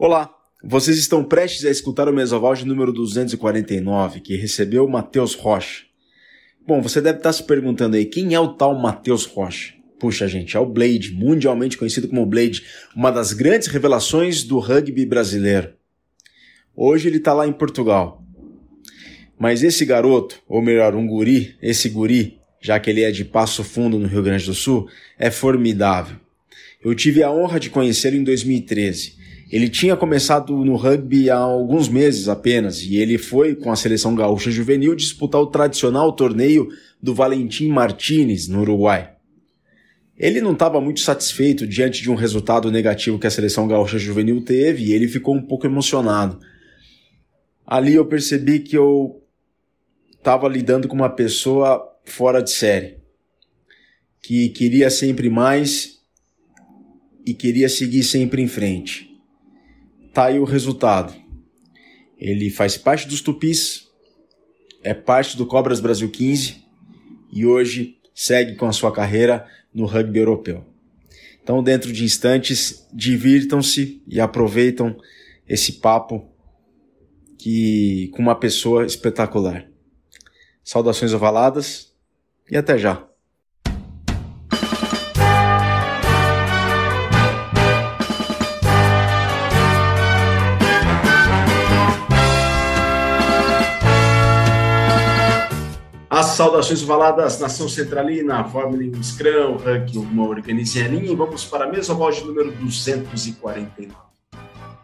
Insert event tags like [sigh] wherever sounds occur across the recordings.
Olá, vocês estão prestes a escutar o Mesoval de número 249, que recebeu Matheus Rocha. Bom, você deve estar se perguntando aí, quem é o tal Matheus Rocha? Puxa, gente, é o Blade, mundialmente conhecido como Blade, uma das grandes revelações do rugby brasileiro. Hoje ele está lá em Portugal. Mas esse garoto, ou melhor, um guri, esse guri, já que ele é de Passo Fundo, no Rio Grande do Sul, é formidável. Eu tive a honra de conhecê-lo em 2013 ele tinha começado no rugby há alguns meses apenas e ele foi com a seleção gaúcha juvenil disputar o tradicional torneio do Valentim Martinez no Uruguai. Ele não estava muito satisfeito diante de um resultado negativo que a seleção gaúcha juvenil teve e ele ficou um pouco emocionado. Ali eu percebi que eu estava lidando com uma pessoa fora de série, que queria sempre mais e queria seguir sempre em frente. Tá aí o resultado. Ele faz parte dos Tupis, é parte do Cobras Brasil 15 e hoje segue com a sua carreira no rugby europeu. Então, dentro de instantes, divirtam-se e aproveitam esse papo que com uma pessoa espetacular. Saudações ovaladas e até já. Saudações valadas, Nação Centralina, Fórmula 1 Scrum, Ranking, uma organizinha e vamos para a mesma voz número 249.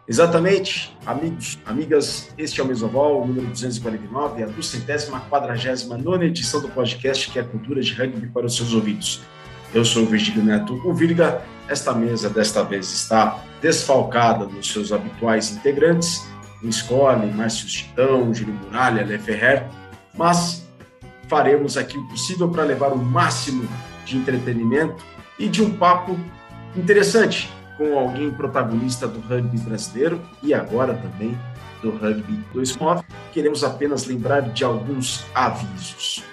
Exatamente, amigos, amigas, este é o Mesoval, número 249, a duzentésima, quadragésima nona edição do podcast que é a cultura de rugby para os seus ouvidos. Eu sou o Virgílio Neto, o Virga. Esta mesa desta vez está desfalcada dos seus habituais integrantes, o Escolhe, Márcio Chitão, Júlio Muralha, Le Ferrer, mas faremos aqui o possível para levar o máximo de entretenimento e de um papo interessante com alguém protagonista do rugby brasileiro e agora também do rugby 2.9. Queremos apenas lembrar de alguns avisos.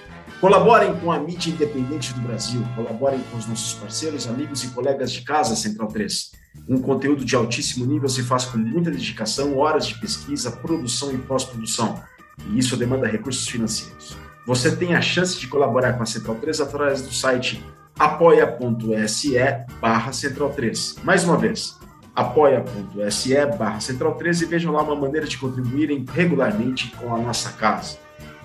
Colaborem com a mídia independente do Brasil, colaborem com os nossos parceiros, amigos e colegas de casa Central 3. Um conteúdo de altíssimo nível se faz com muita dedicação, horas de pesquisa, produção e pós-produção. E isso demanda recursos financeiros. Você tem a chance de colaborar com a Central 3 através do site apoia.se barra Central 3. Mais uma vez, apoia.se barra Central 3 e vejam lá uma maneira de contribuírem regularmente com a nossa casa.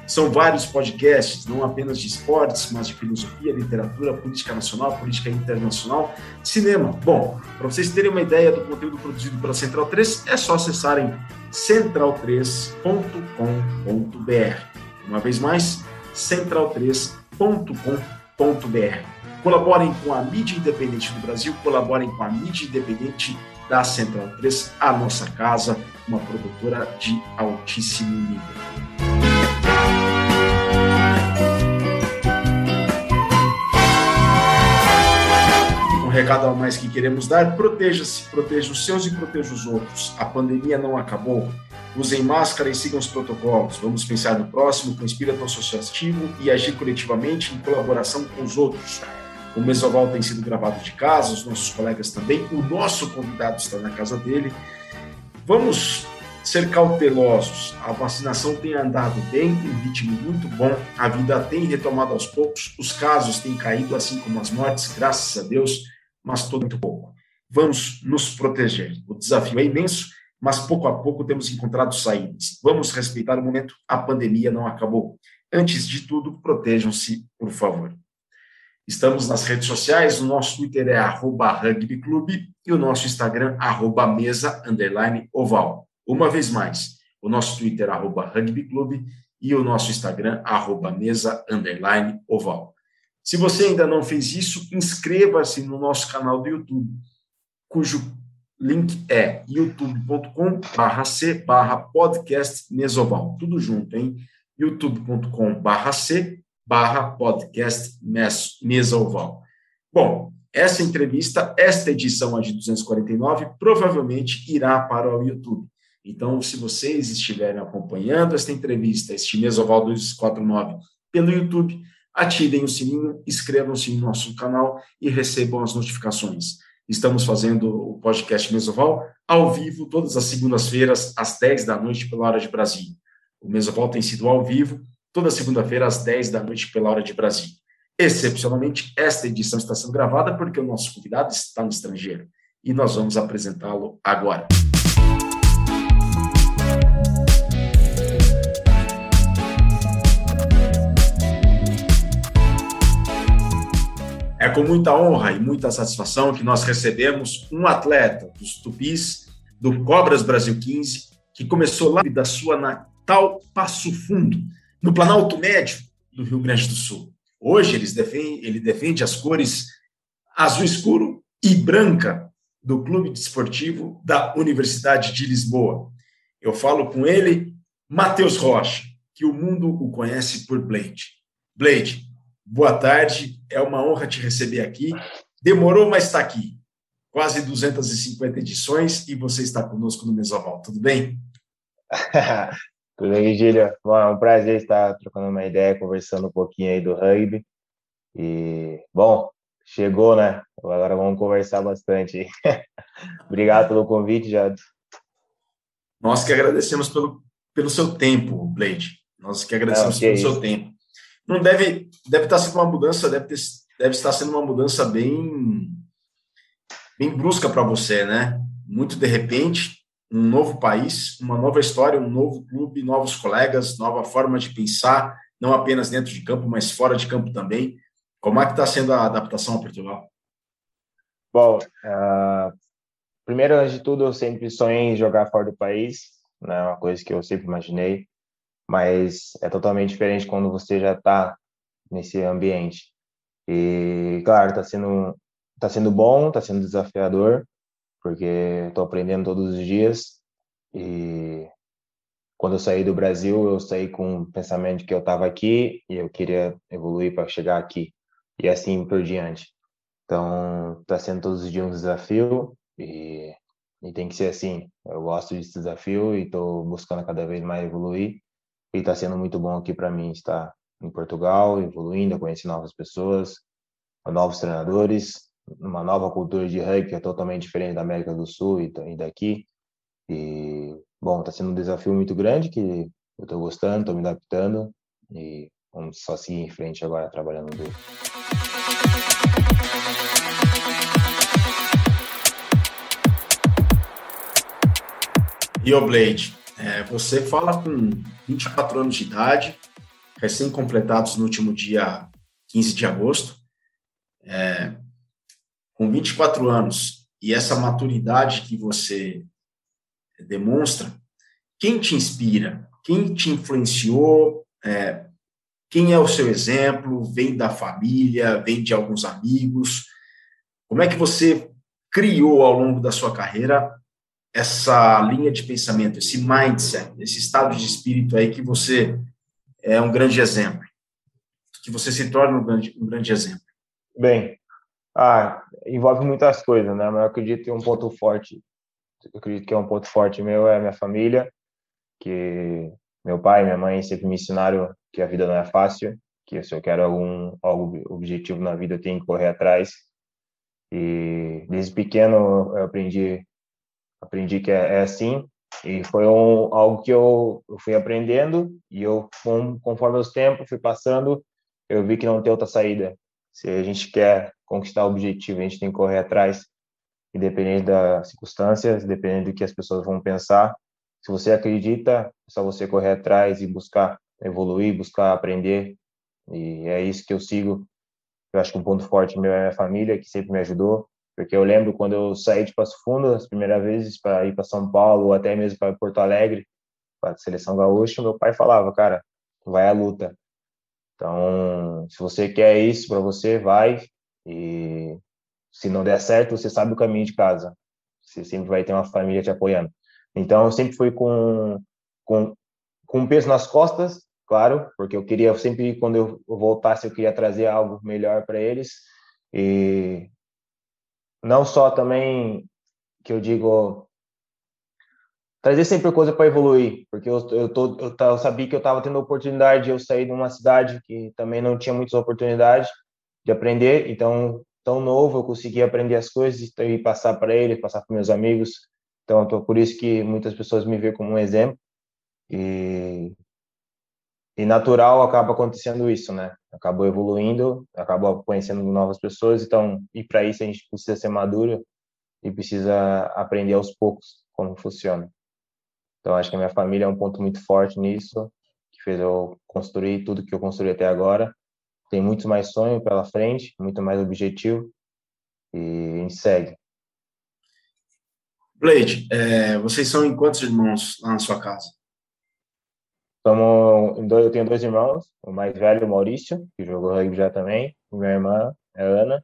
São vários podcasts, não apenas de esportes, mas de filosofia, literatura, política nacional, política internacional, cinema. Bom, para vocês terem uma ideia do conteúdo produzido pela Central 3, é só acessarem central3.com.br. Uma vez mais, central3.com.br. Colaborem com a mídia independente do Brasil, colaborem com a mídia independente da Central 3, a nossa casa, uma produtora de altíssimo nível. Um recado a mais que queremos dar: proteja-se, proteja os seus e proteja os outros. A pandemia não acabou Usem máscara e sigam os protocolos. Vamos pensar no próximo com espírito associativo e agir coletivamente em colaboração com os outros. O Mesoval tem sido gravado de casa, os nossos colegas também. O nosso convidado está na casa dele. Vamos ser cautelosos. A vacinação tem andado bem, em ritmo muito bom. A vida tem retomado aos poucos. Os casos têm caído, assim como as mortes, graças a Deus, mas todo muito pouco. Vamos nos proteger. O desafio é imenso mas pouco a pouco temos encontrado saídas. Vamos respeitar o momento, a pandemia não acabou. Antes de tudo, protejam-se, por favor. Estamos nas redes sociais, o nosso Twitter é arroba rugbyclube e o nosso Instagram, arroba mesa, underline, oval. Uma vez mais, o nosso Twitter, arroba rugbyclube e o nosso Instagram, arroba mesa, underline, oval. Se você ainda não fez isso, inscreva-se no nosso canal do YouTube, cujo link é youtube.com barra c barra podcast mesoval. Tudo junto, hein? youtube.com barra c barra podcast mesoval. Bom, essa entrevista, esta edição a de 249, provavelmente irá para o YouTube. Então, se vocês estiverem acompanhando esta entrevista, este Mesoval 249, pelo YouTube, ativem o sininho, inscrevam-se no nosso canal e recebam as notificações. Estamos fazendo o podcast Mesoval ao vivo, todas as segundas-feiras, às 10 da noite, pela hora de Brasília. O Mesoval tem sido ao vivo, toda segunda-feira, às 10 da noite, pela hora de Brasília. Excepcionalmente, esta edição está sendo gravada porque o nosso convidado está no estrangeiro e nós vamos apresentá-lo agora. É com muita honra e muita satisfação que nós recebemos um atleta dos Tupis, do Cobras Brasil 15, que começou lá da sua natal Passo Fundo, no Planalto Médio do Rio Grande do Sul. Hoje ele defende as cores azul escuro e branca do Clube Desportivo da Universidade de Lisboa. Eu falo com ele, Matheus Rocha, que o mundo o conhece por Blade. Blade, boa tarde, é uma honra te receber aqui. Demorou, mas está aqui. Quase 250 edições e você está conosco no Mesoval, tudo bem? [laughs] tudo bem, Vigília? Bom, é um prazer estar trocando uma ideia, conversando um pouquinho aí do rugby. E, bom, chegou, né? Agora vamos conversar bastante. [laughs] Obrigado pelo convite, Jado. Nós que agradecemos pelo, pelo seu tempo, Blade. Nós que agradecemos Não, que pelo é seu tempo não deve deve estar sendo uma mudança deve ter, deve estar sendo uma mudança bem bem brusca para você né? Muito de repente um novo país uma nova história um novo clube novos colegas nova forma de pensar não apenas dentro de campo mas fora de campo também. Como é que está sendo a adaptação a Portugal? Bom uh, primeiro de tudo eu sempre sonhei em jogar fora do país né? Uma coisa que eu sempre imaginei mas é totalmente diferente quando você já está nesse ambiente. E, claro, está sendo, tá sendo bom, está sendo desafiador, porque estou aprendendo todos os dias. E quando eu saí do Brasil, eu saí com o pensamento de que eu estava aqui e eu queria evoluir para chegar aqui. E assim por diante. Então, está sendo todos os dias um desafio e, e tem que ser assim. Eu gosto desse desafio e estou buscando cada vez mais evoluir e está sendo muito bom aqui para mim estar em Portugal, evoluindo, conhecer novas pessoas, novos treinadores, uma nova cultura de rugby que é totalmente diferente da América do Sul e daqui. E, bom, está sendo um desafio muito grande que eu estou gostando, estou me adaptando e vamos só seguir em frente agora trabalhando duro. E o Blade, é, você fala com 24 anos de idade, recém-completados no último dia 15 de agosto. É, com 24 anos e essa maturidade que você demonstra, quem te inspira? Quem te influenciou? É, quem é o seu exemplo? Vem da família? Vem de alguns amigos? Como é que você criou ao longo da sua carreira essa linha de pensamento, esse mindset, esse estado de espírito aí que você é um grande exemplo, que você se torna um grande, um grande exemplo? Bem, ah, envolve muitas coisas, né? Mas eu acredito que um ponto forte, eu acredito que é um ponto forte meu é a minha família, que meu pai e minha mãe sempre me ensinaram que a vida não é fácil, que se eu quero algum algo objetivo na vida eu tenho que correr atrás. E desde pequeno eu aprendi aprendi que é, é assim e foi um, algo que eu, eu, fui aprendendo e eu conforme os tempos fui passando eu vi que não tem outra saída. Se a gente quer conquistar o objetivo a gente tem que correr atrás independente das circunstâncias independente do que as pessoas vão pensar. Se você acredita é só você correr atrás e buscar evoluir buscar aprender e é isso que eu sigo. Eu acho que um ponto forte meu é a minha família que sempre me ajudou porque eu lembro quando eu saí de Passo Fundo as primeiras vezes para ir para São Paulo ou até mesmo para Porto Alegre para a seleção gaúcha meu pai falava cara vai à luta então se você quer isso para você vai. E se não der certo você sabe o caminho de casa. Você sempre vai ter uma família te apoiando. Então eu sempre fui com com com peso nas costas claro porque eu queria sempre quando eu voltasse eu queria trazer algo melhor para eles. E não só também que eu digo trazer sempre coisa para evoluir, porque eu, eu, tô, eu, eu, sabia que eu estava tendo a oportunidade de eu sair de uma cidade que também não tinha muitas oportunidades de aprender, então tão novo, eu consegui aprender as coisas e passar para ele, passar para meus amigos. Então, tô, por isso que muitas pessoas me veem como um exemplo. E, e natural acaba acontecendo isso, né? Acabou evoluindo, acabou conhecendo novas pessoas. Então, e para isso a gente precisa ser maduro e precisa aprender aos poucos como funciona. Então, acho que a minha família é um ponto muito forte nisso, que fez eu construir tudo que eu construí até agora. Tem muito mais sonho pela frente, muito mais objetivo, e a gente segue. Blade, é, vocês são em quantos irmãos lá na sua casa? Somos, eu tenho dois irmãos, o mais velho, o Maurício, que jogou rugby já também, e minha irmã a Ana,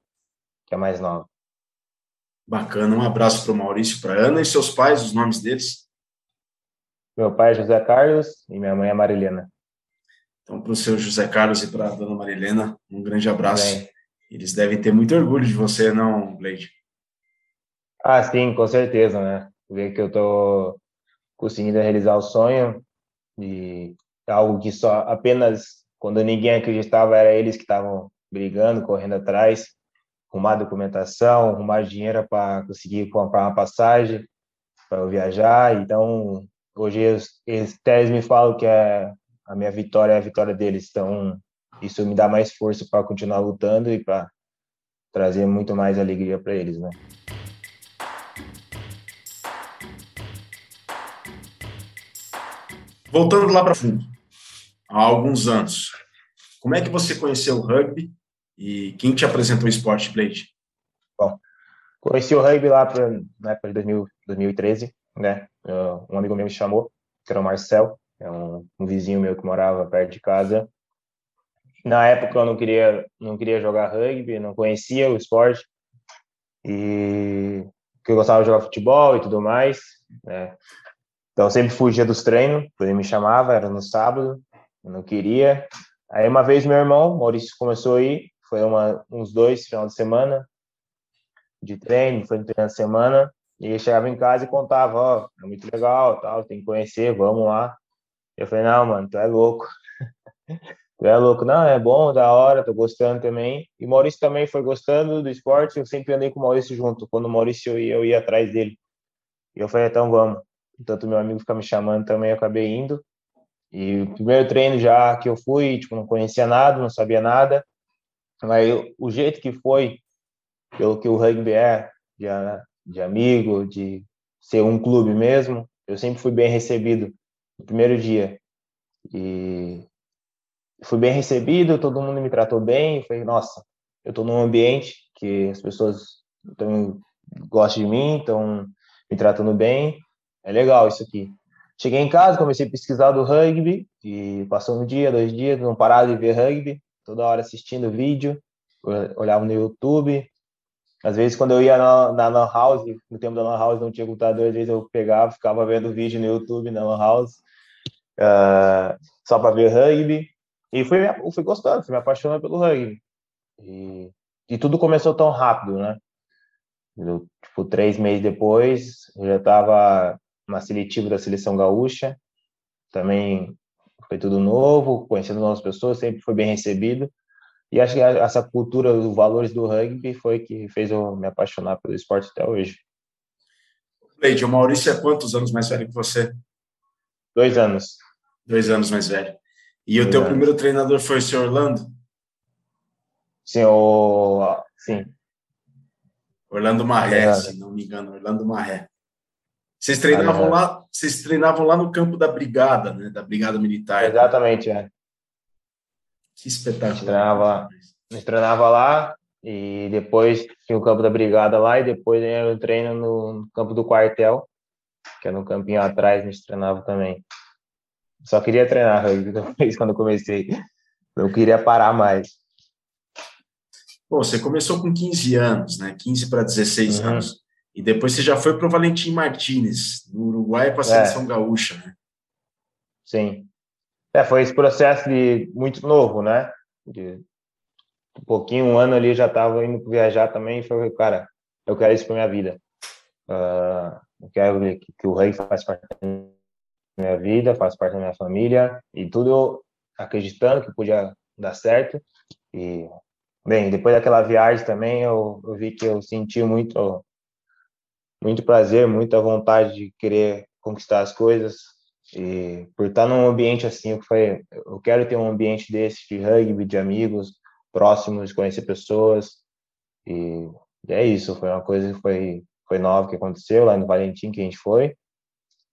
que é mais nova. Bacana, um abraço para o Maurício, para Ana e seus pais, os nomes deles? Meu pai é José Carlos e minha mãe é Marilena. Então, para o seu José Carlos e para a dona Marilena, um grande abraço. Bem. Eles devem ter muito orgulho de você, não, Blade? Ah, sim, com certeza, né? Ver que eu tô conseguindo realizar o sonho e algo que só apenas quando ninguém acreditava era eles que estavam brigando, correndo atrás, arrumar documentação, arrumar dinheiro para conseguir comprar uma passagem para eu viajar. Então, hoje eles, eles, eles me falam que é a minha vitória é a vitória deles. Então, isso me dá mais força para continuar lutando e para trazer muito mais alegria para eles, né? Voltando lá para fundo, há alguns anos, como é que você conheceu o rugby e quem te apresentou o esporte, Blade? Bom, conheci o rugby lá pra, na época de 2000, 2013, né? Um amigo meu me chamou, que era o Marcel, é um, um vizinho meu que morava perto de casa. Na época eu não queria, não queria jogar rugby, não conhecia o esporte e que eu gostava de jogar futebol e tudo mais, né? Então sempre fugia dos treinos, ele me chamava, era no sábado, eu não queria. Aí uma vez meu irmão, Maurício, começou a ir, foi uma, uns dois final de semana de treino, foi no treino de semana, e ele chegava em casa e contava, ó, oh, é muito legal, tal, tem que conhecer, vamos lá. Eu falei, não, mano, tu é louco. [laughs] tu é louco. Não, é bom, da hora, tô gostando também. E Maurício também foi gostando do esporte, eu sempre andei com o Maurício junto. Quando o Maurício ia, eu ia atrás dele. E eu falei, então vamos. Tanto meu amigo fica me chamando também, eu acabei indo. E o primeiro treino já que eu fui, tipo, não conhecia nada, não sabia nada. Mas o jeito que foi, pelo que o rugby é, de, de amigo, de ser um clube mesmo, eu sempre fui bem recebido no primeiro dia. E fui bem recebido, todo mundo me tratou bem. Falei, nossa, eu estou num ambiente que as pessoas tão, gostam de mim, estão me tratando bem. É legal isso aqui. Cheguei em casa, comecei a pesquisar do rugby e passou um dia, dois dias, não parava de ver rugby, toda hora assistindo vídeo, olhava no YouTube. Às vezes, quando eu ia na, na Lan House, no tempo da Lan House não tinha computador, às vezes eu pegava, ficava vendo vídeo no YouTube na Lan House, uh, só para ver rugby. E fui, fui gostando, fui me apaixonando pelo rugby. E, e tudo começou tão rápido, né? Eu, tipo, três meses depois, eu já estava uma seletiva da seleção gaúcha, também foi tudo novo, conhecendo novas pessoas, sempre foi bem recebido. E acho que essa cultura, os valores do rugby foi que fez eu me apaixonar pelo esporte até hoje. Leide, o Maurício é quantos anos mais velho que você? Dois anos. Dois anos mais velho. E Dois o teu anos. primeiro treinador foi o senhor Orlando? Sim, o... sim. Orlando Marré, se não me engano, Orlando Marré. Vocês treinavam lá, vocês treinavam lá no campo da brigada, né? Da brigada militar. Exatamente, é. Que espetáculo. A gente treinava, a gente treinava lá e depois tinha o campo da brigada lá e depois eu treino no campo do quartel, que é no campinho atrás, a gente treinava também. Só queria treinar depois quando comecei. Não queria parar mais. Pô, você começou com 15 anos, né? 15 para 16 uhum. anos. E depois você já foi para o Valentim Martinez, no Uruguai, para a seleção é. gaúcha, né? Sim. É, foi esse processo de muito novo, né? De um pouquinho, um ano ali já estava indo viajar também e falei, cara, eu quero isso para minha vida. Uh, eu quero que, que o rei faz parte da minha vida, faz parte da minha família e tudo acreditando que podia dar certo. E Bem, depois daquela viagem também, eu, eu vi que eu senti muito, muito prazer, muita vontade de querer conquistar as coisas. E por estar num ambiente assim, eu, foi, eu quero ter um ambiente desse de rugby, de amigos próximos, de conhecer pessoas. E, é isso, foi uma coisa que foi, foi nova que aconteceu lá no Valentim, que a gente foi.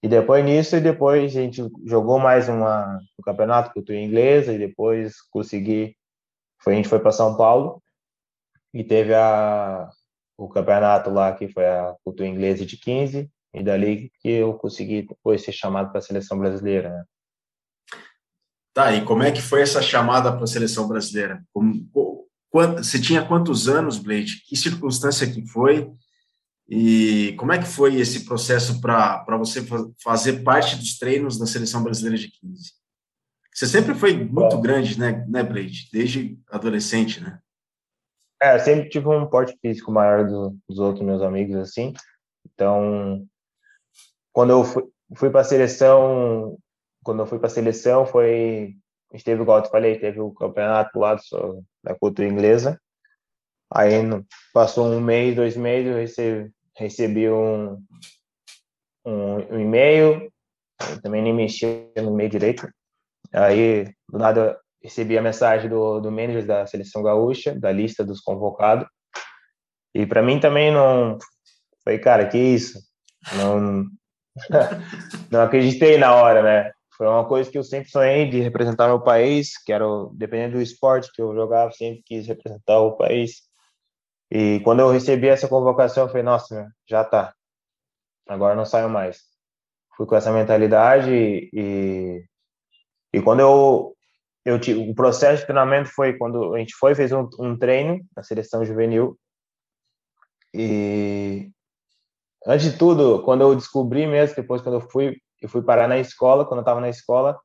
E depois nisso, e depois a gente jogou mais uma, um campeonato cultura inglesa, e depois consegui foi, a gente foi para São Paulo e teve a, o campeonato lá que foi a cultura inglesa de 15 e dali que eu consegui depois ser chamado para a seleção brasileira. Né? Tá, e como é que foi essa chamada para a seleção brasileira? Como, quanto, você tinha quantos anos, Blade? Que circunstância que foi? E como é que foi esse processo para você fazer parte dos treinos da seleção brasileira de 15? Você sempre foi muito grande, né, né, Blade? Desde adolescente, né? É, sempre tive um porte físico maior do, dos outros meus amigos, assim. Então, quando eu fui, fui para a seleção, quando eu fui para a seleção, foi. A gente teve, igual eu falei, teve o campeonato lá do, da cultura inglesa. Aí passou um mês, dois meses, eu recebi, recebi um, um, um e-mail, também nem mexia no e-mail direito, Aí, do nada, recebi a mensagem do, do manager da seleção gaúcha, da lista dos convocados. E para mim também não. Falei, cara, que isso? Não, [laughs] não acreditei na hora, né? Foi uma coisa que eu sempre sonhei de representar meu país, que era, dependendo do esporte que eu jogava, sempre quis representar o país. E quando eu recebi essa convocação, eu falei, nossa, já tá. Agora não saio mais. Fui com essa mentalidade e, e quando eu eu o processo de treinamento foi quando a gente foi fez um, um treino na seleção juvenil e antes de tudo quando eu descobri mesmo depois quando eu fui eu fui parar na escola quando eu estava na escola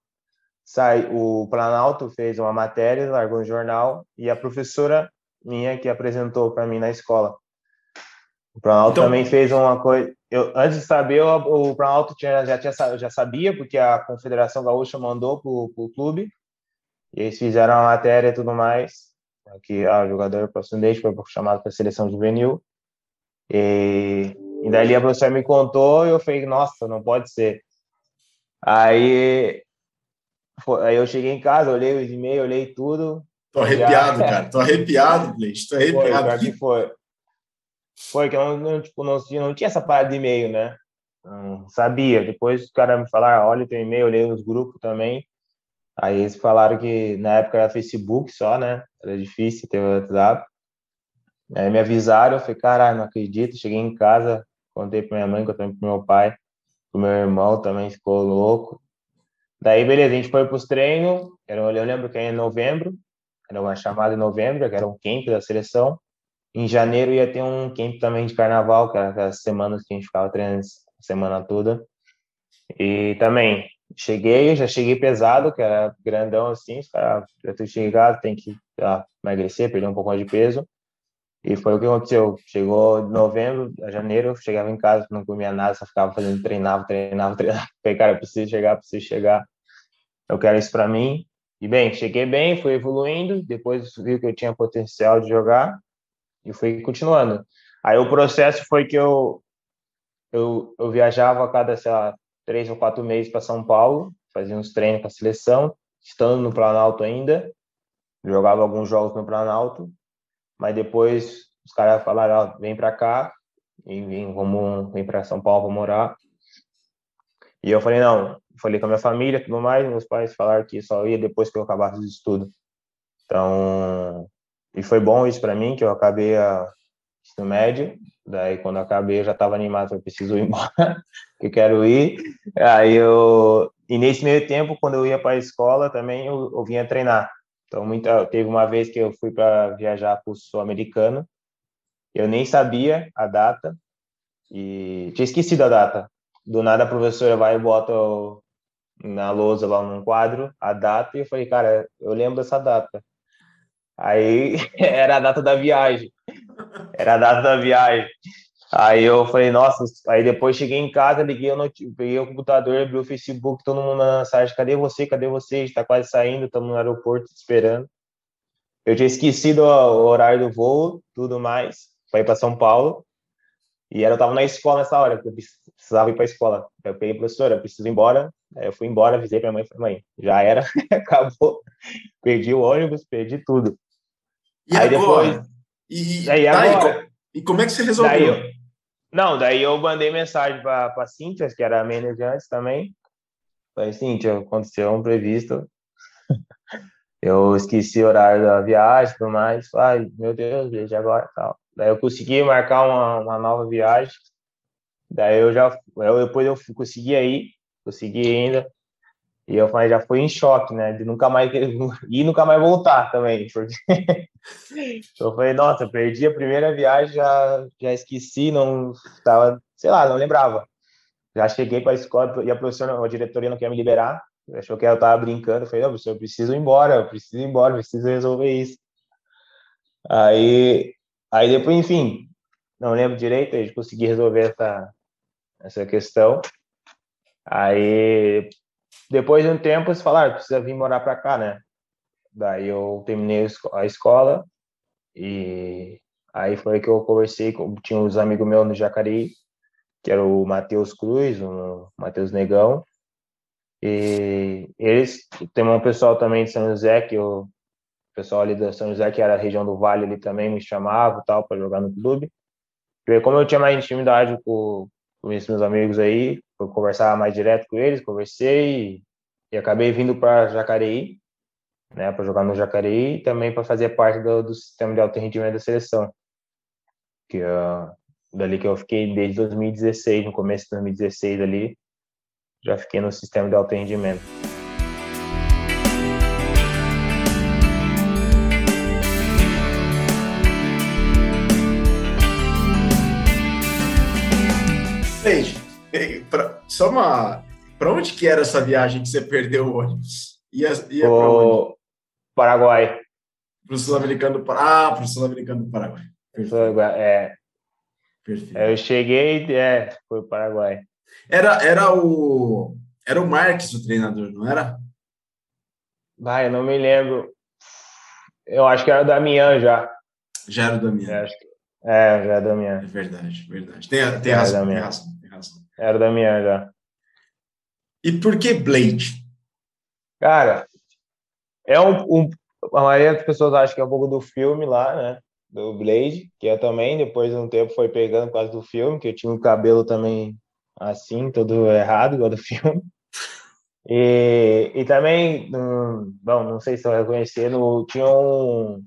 sai o Planalto fez uma matéria largou um jornal e a professora minha que apresentou para mim na escola o Planalto então... também fez uma coisa. Eu, antes de saber, o, o Planalto tinha, já, tinha, já sabia, porque a Confederação Gaúcha mandou para o clube, e eles fizeram a matéria e tudo mais, que ah, o jogador profissional foi chamado para a seleção juvenil. E, e daí a professora me contou e eu falei, nossa, não pode ser. Aí, foi, aí eu cheguei em casa, olhei os e-mails, olhei tudo. Tô arrepiado, já... [laughs] cara. Tô arrepiado, Gleice. Tô arrepiado. Foi, que foi. Foi que eu não, tipo, não, não tinha essa parada de e-mail, né? Não sabia. Depois os caras me falaram, olha, tem e-mail, olhei nos grupos também. Aí eles falaram que na época era Facebook só, né? Era difícil ter o WhatsApp. Aí me avisaram, eu falei, caralho, não acredito. Cheguei em casa, contei pra minha mãe, contei pro meu pai, pro meu irmão também ficou louco. Daí, beleza, a gente foi pros treinos. Eu lembro que era em novembro, era uma chamada em novembro, que era um camp da seleção. Em janeiro ia ter um camp também de carnaval, que era aquelas semanas que a gente ficava treinando a semana toda. E também cheguei, já cheguei pesado, que era grandão assim, cara, já tô chegado, tem que ah, emagrecer, perder um pouco mais de peso. E foi o que aconteceu. Chegou novembro, janeiro, eu chegava em casa, não comia nada, só ficava fazendo, treinava, treinava, [laughs] treinava. Falei, cara, eu preciso chegar, preciso chegar. Eu quero isso para mim. E bem, cheguei bem, fui evoluindo, depois vi que eu tinha potencial de jogar e fui continuando. Aí o processo foi que eu eu, eu viajava a cada, sei lá, três ou quatro meses para São Paulo, fazia uns treinos com a seleção, estando no Planalto ainda, jogava alguns jogos no Planalto, mas depois os caras falaram, ó, vem para cá, e vem, vamos, para São Paulo para morar. E eu falei, não, falei com a minha família tudo mais, meus pais falaram que só ia depois que eu acabasse os estudos. Então, e foi bom isso para mim, que eu acabei a ensino médio. Daí, quando eu acabei, eu já estava animado, eu preciso ir embora, [laughs] que quero ir. Aí eu. E nesse meio tempo, quando eu ia para a escola, também eu, eu vinha treinar. Então, muita, teve uma vez que eu fui para viajar para o sul-americano, eu nem sabia a data e tinha esquecido a data. Do nada a professora vai e bota na lousa lá num quadro a data e eu falei, cara, eu lembro dessa data. Aí [laughs] era a data da viagem. Era a data da viagem. Aí eu falei, nossa, aí depois cheguei em casa, liguei o, peguei o computador, abri o Facebook, todo mundo na mensagem, cadê você, cadê você? Está quase saindo, estamos no aeroporto esperando. eu tinha esquecido o horário do voo, tudo mais, para ir para São Paulo. E era, eu estava na escola nessa hora, eu precisava ir para a escola. Eu peguei, professora, eu preciso ir embora. Aí eu fui embora, avisei para minha mãe, falei, mãe, já era, [laughs] acabou. Perdi o ônibus, perdi tudo. E aí agora? depois. E, aí, tá, agora, e, como é que você resolveu? Daí eu, não, daí eu mandei mensagem para a Cíntia, que era a manager antes também. Falei, Cíntia, aconteceu um previsto. [laughs] eu esqueci o horário da viagem e tudo mais. Ai, meu Deus, veja agora tal. Daí eu consegui marcar uma, uma nova viagem. Daí eu já, eu, depois eu consegui aí, consegui ainda. E eu falei, já fui em choque, né? De nunca mais [laughs] ir nunca mais voltar também. Porque [laughs] eu falei, nossa, perdi a primeira viagem, já, já esqueci, não tava, sei lá, não lembrava. Já cheguei para a escola e a professora, a diretoria não quer me liberar. Achou que eu tava brincando. Eu falei, não, professor, eu preciso ir embora, eu preciso ir embora, eu preciso resolver isso. Aí, aí depois, enfim, não lembro direito, a gente conseguiu resolver essa, essa questão. Aí depois de um tempo, eles falaram, ah, precisa vir morar para cá, né? Daí eu terminei a escola e aí foi que eu conversei tinha uns amigos meus no Jacareí, que era o Matheus Cruz, o Matheus Negão, e eles tem um pessoal também de São José que o pessoal ali da São José que era a região do Vale ali também me chamava tal para jogar no clube. Como eu tinha mais intimidade com, com esses meus amigos aí, eu conversava mais direto com eles, conversei e, e acabei vindo para Jacareí, né, para jogar no Jacareí e também para fazer parte do, do, sistema de alto rendimento da seleção. Que uh, dali que eu fiquei desde 2016, no começo de 2016 ali, já fiquei no sistema de alto rendimento. Só uma. Para onde que era essa viagem que você perdeu o ônibus? Ia, ia para onde? Paraguai. Para o Sul-Americano do Paraguai. Ah, para o Sul-Americano do Paraguai. Perfeito. É. Perfeito. Eu cheguei, é, foi o Paraguai. Era, era o. Era o Marques o treinador, não era? Vai, eu não me lembro. Eu acho que era o Damian já. Já era o Damian. É, é já era o Damian. É verdade, verdade. Tem, tem, razão, tem razão. Era da minha já. E por que Blade? Cara, é um, um, A maioria das pessoas acha que é um pouco do filme lá, né? Do Blade, que eu também, depois de um tempo, foi pegando por causa do filme, que eu tinha o um cabelo também assim, todo errado, igual do [laughs] filme. E, e também, um, bom, não sei se eu reconhecer, no, tinha um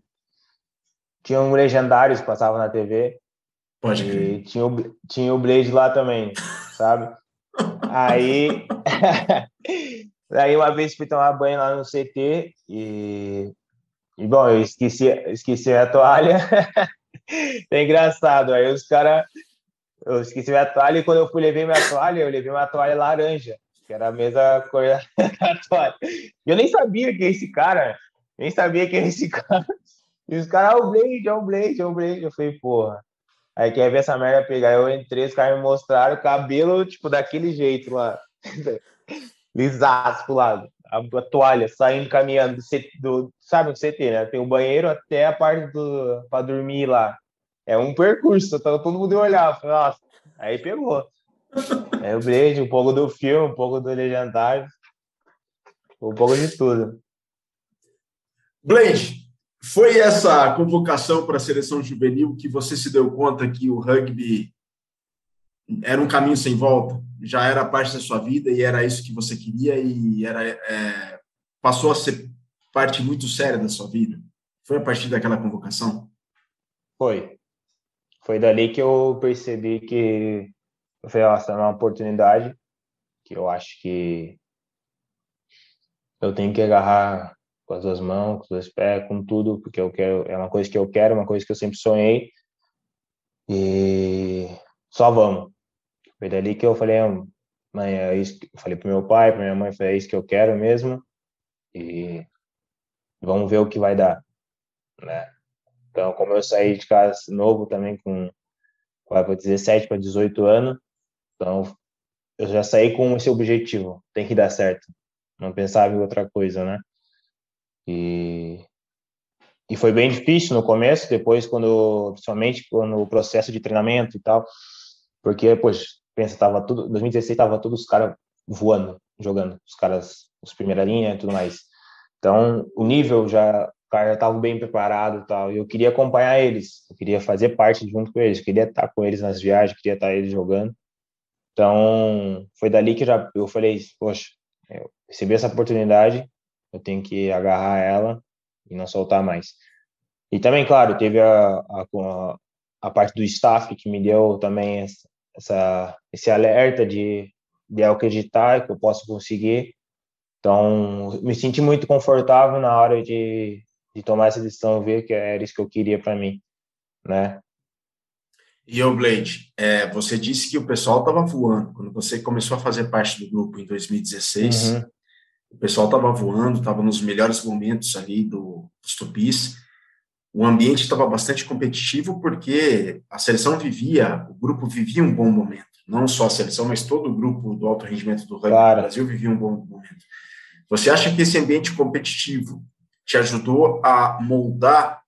tinha um legendário que passava na TV. Pode crer. tinha o, tinha o Blade lá também sabe? Aí, [laughs] aí uma vez fui tomar banho lá no CT e, e bom, eu esqueci, esqueci a toalha. [laughs] é engraçado. Aí os caras, eu esqueci minha toalha e quando eu fui levar minha toalha, eu levei uma toalha laranja, que era a mesma cor [laughs] da toalha. Eu nem sabia que é esse cara, nem sabia que é esse cara. E os caras, é o Blade, é o Blade, é o Blade. Eu falei, porra. Aí quer ver essa merda pegar? Eu entrei, os caras me mostraram o cabelo, tipo, daquele jeito lá. [laughs] Lisaço pro lado. A, a, toalha saindo, caminhando do, do, sabe o CT, né? Tem o banheiro até a parte do para dormir lá. É um percurso, então todo mundo olhar. Nossa, aí pegou. Aí o Blade, um pouco do filme, um pouco do legendário, um pouco de tudo. Blade, foi essa convocação para a seleção juvenil que você se deu conta que o rugby era um caminho sem volta? Já era parte da sua vida e era isso que você queria e era é, passou a ser parte muito séria da sua vida? Foi a partir daquela convocação? Foi. Foi dali que eu percebi que foi uma oportunidade que eu acho que eu tenho que agarrar com as duas mãos, com os dois pés, com tudo, porque eu quero, é uma coisa que eu quero, uma coisa que eu sempre sonhei. E só vamos. Foi dali que eu falei, ah, mãe, é isso que eu falei pro meu pai, pra minha mãe, foi é isso que eu quero mesmo. E vamos ver o que vai dar, né? Então, como eu saí de casa novo também com para 17 para 18 anos, então eu já saí com esse objetivo, tem que dar certo. Não pensava em outra coisa, né? E, e foi bem difícil no começo, depois quando, principalmente no processo de treinamento e tal, porque, poxa, pensa, tava tudo, 2016 tava todos os caras voando, jogando, os caras, os primeira linha e tudo mais. Então, o nível já, o cara estava bem preparado e tal, e eu queria acompanhar eles, eu queria fazer parte junto com eles, queria estar com eles nas viagens, queria estar eles jogando. Então, foi dali que já eu falei, poxa, eu recebi essa oportunidade, eu tenho que agarrar ela e não soltar mais. E também, claro, teve a, a, a parte do staff que me deu também essa, esse alerta de, de acreditar que eu posso conseguir. Então, me senti muito confortável na hora de, de tomar essa decisão, ver que era isso que eu queria para mim, né? E o Blade, é, você disse que o pessoal estava voando. Quando você começou a fazer parte do grupo em 2016, uhum. O pessoal estava voando, estava nos melhores momentos ali do, dos tupis. O ambiente estava bastante competitivo porque a seleção vivia, o grupo vivia um bom momento. Não só a seleção, mas todo o grupo do alto rendimento do rugby claro. do Brasil vivia um bom momento. Você acha que esse ambiente competitivo te ajudou a moldar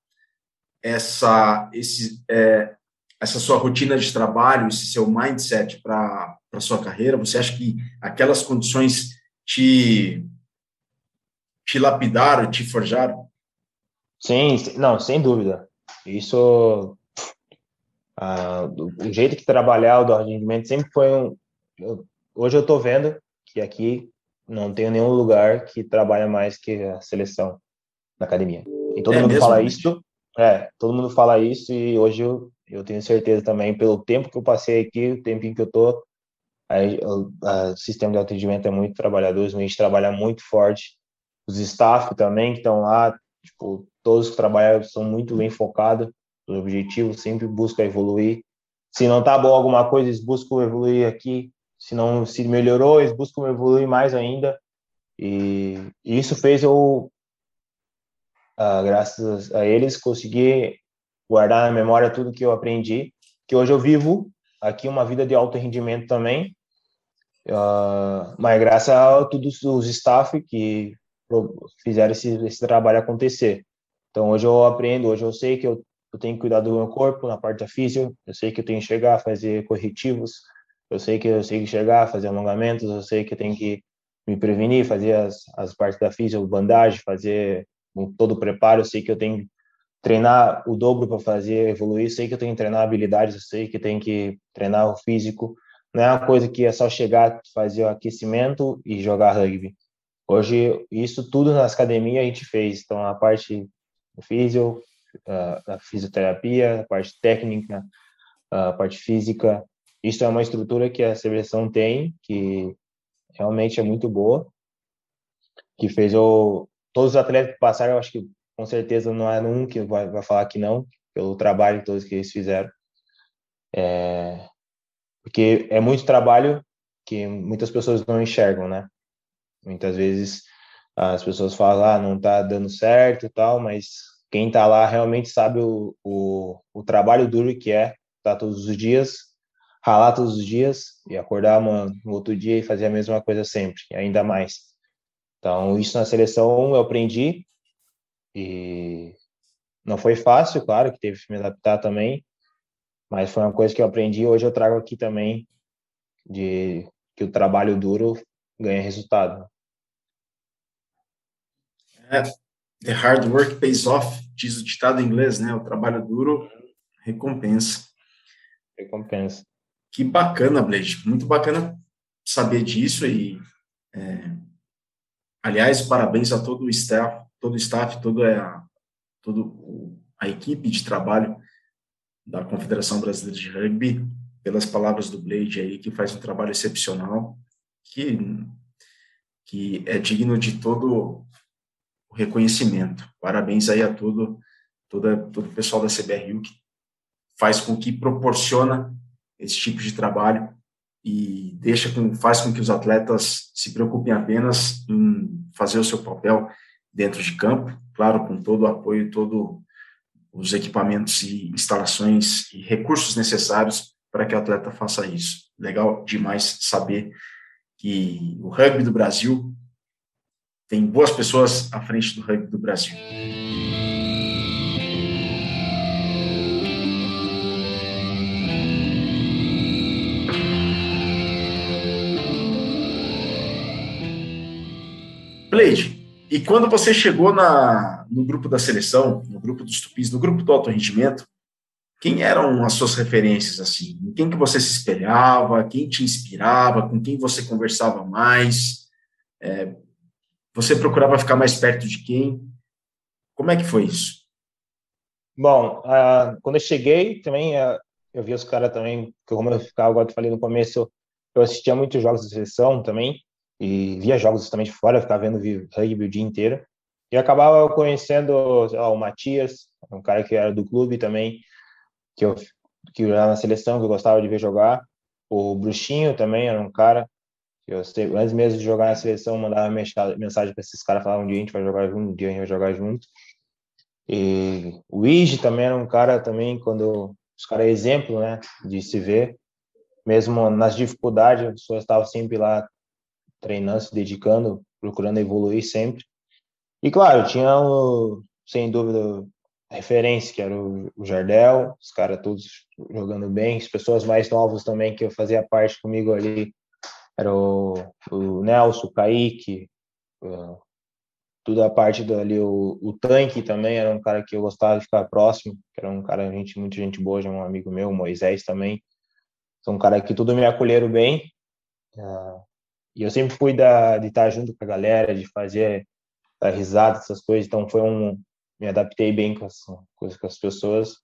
essa, esse, é, essa sua rotina de trabalho, esse seu mindset para a sua carreira? Você acha que aquelas condições te, te lapidaram, te forjaram? Sim, não, sem dúvida. Isso, ah, o jeito que trabalhar o do rendimento sempre foi um. Eu, hoje eu estou vendo que aqui não tem nenhum lugar que trabalha mais que a seleção na academia. E todo é mundo fala isso. É, todo mundo fala isso e hoje eu eu tenho certeza também, pelo tempo que eu passei aqui, o tempo em que eu tô, aí, o, a, sistema de atendimento é muito trabalhador, a gente trabalha muito forte. Os staff também que estão lá, tipo, todos que trabalham são muito bem focados no objetivo, sempre buscam evoluir. Se não tá bom alguma coisa, eles buscam evoluir aqui. Se não se melhorou, eles buscam evoluir mais ainda. E, e isso fez eu, ah, graças a eles, conseguir guardar na memória tudo que eu aprendi, que hoje eu vivo aqui uma vida de alto rendimento também, uh, mas graças a todos os staff que fizeram esse, esse trabalho acontecer. Então hoje eu aprendo, hoje eu sei que eu, eu tenho que cuidar do meu corpo na parte da física, eu sei que eu tenho que chegar, fazer corretivos, eu sei que eu sei que chegar, fazer alongamentos, eu sei que eu tenho que me prevenir, fazer as, as partes da física, bandagem, fazer todo o preparo, eu sei que eu tenho treinar o dobro para fazer evoluir. Sei que eu tenho que treinar habilidades, eu sei que tem que treinar o físico. Não é uma coisa que é só chegar, fazer o aquecimento e jogar rugby. Hoje, isso tudo nas academias a gente fez. Então, a parte físio, a fisioterapia, a parte técnica, a parte física. Isso é uma estrutura que a seleção tem, que realmente é muito boa, que fez o, todos os atletas que passaram, eu acho que com certeza não é um que vai, vai falar que não, pelo trabalho todos que eles fizeram. É, porque é muito trabalho que muitas pessoas não enxergam, né? Muitas vezes as pessoas falam, ah, não tá dando certo e tal, mas quem tá lá realmente sabe o, o, o trabalho duro que é tá todos os dias, ralar todos os dias e acordar no outro dia e fazer a mesma coisa sempre, ainda mais. Então, isso na seleção eu aprendi e não foi fácil, claro, que teve que me adaptar também, mas foi uma coisa que eu aprendi. Hoje eu trago aqui também de que o trabalho duro ganha resultado. É, the hard work pays off, diz o ditado em inglês, né? O trabalho duro recompensa. Recompensa. Que bacana, Blade. Muito bacana saber disso e, é, aliás, parabéns a todo o staff todo o staff, toda a, todo a equipe de trabalho da Confederação Brasileira de Rugby, pelas palavras do Blade aí, que faz um trabalho excepcional, que, que é digno de todo o reconhecimento. Parabéns aí a todo, toda, todo o pessoal da CBRU que faz com que proporciona esse tipo de trabalho e deixa com, faz com que os atletas se preocupem apenas em fazer o seu papel dentro de campo, claro, com todo o apoio, todos os equipamentos e instalações e recursos necessários para que o atleta faça isso. Legal demais saber que o rugby do Brasil tem boas pessoas à frente do rugby do Brasil. Blade, e quando você chegou na, no grupo da seleção, no grupo dos tupis, no grupo do alto rendimento, quem eram as suas referências assim? Em quem que você se espelhava? Quem te inspirava? Com quem você conversava mais? É, você procurava ficar mais perto de quem? Como é que foi isso? Bom, uh, quando eu cheguei, também uh, eu vi os caras também, como eu ficava, agora eu falei no começo, eu assistia muitos jogos de seleção também, e via jogos também de fora, ficava vendo rugby o dia inteiro. E acabava conhecendo lá, o Matias, um cara que era do clube também, que eu que era na seleção, que eu gostava de ver jogar. O Bruxinho também era um cara que eu antes mesmo de jogar na seleção, mandava mensagem para esses caras, falava um dia a gente vai jogar junto, um dia a gente vai jogar junto. E o Ige também era um cara também, quando os caras é exemplo, né, de se ver, mesmo nas dificuldades, as pessoas estavam sempre lá treinando, se dedicando, procurando evoluir sempre. E claro, tinha, sem dúvida, referência, que era o Jardel, os caras todos jogando bem, as pessoas mais novas também que eu fazia parte comigo ali, era o, o Nelson, o Kaique, tudo a parte dali, o, o Tanque também era um cara que eu gostava de ficar próximo, que era um cara, gente, muita gente boa, já um amigo meu, Moisés também, são um cara que tudo me acolheram bem, uh, e eu sempre fui da, de estar junto com a galera, de fazer dar risada, essas coisas. Então foi um. Me adaptei bem com as, com as pessoas.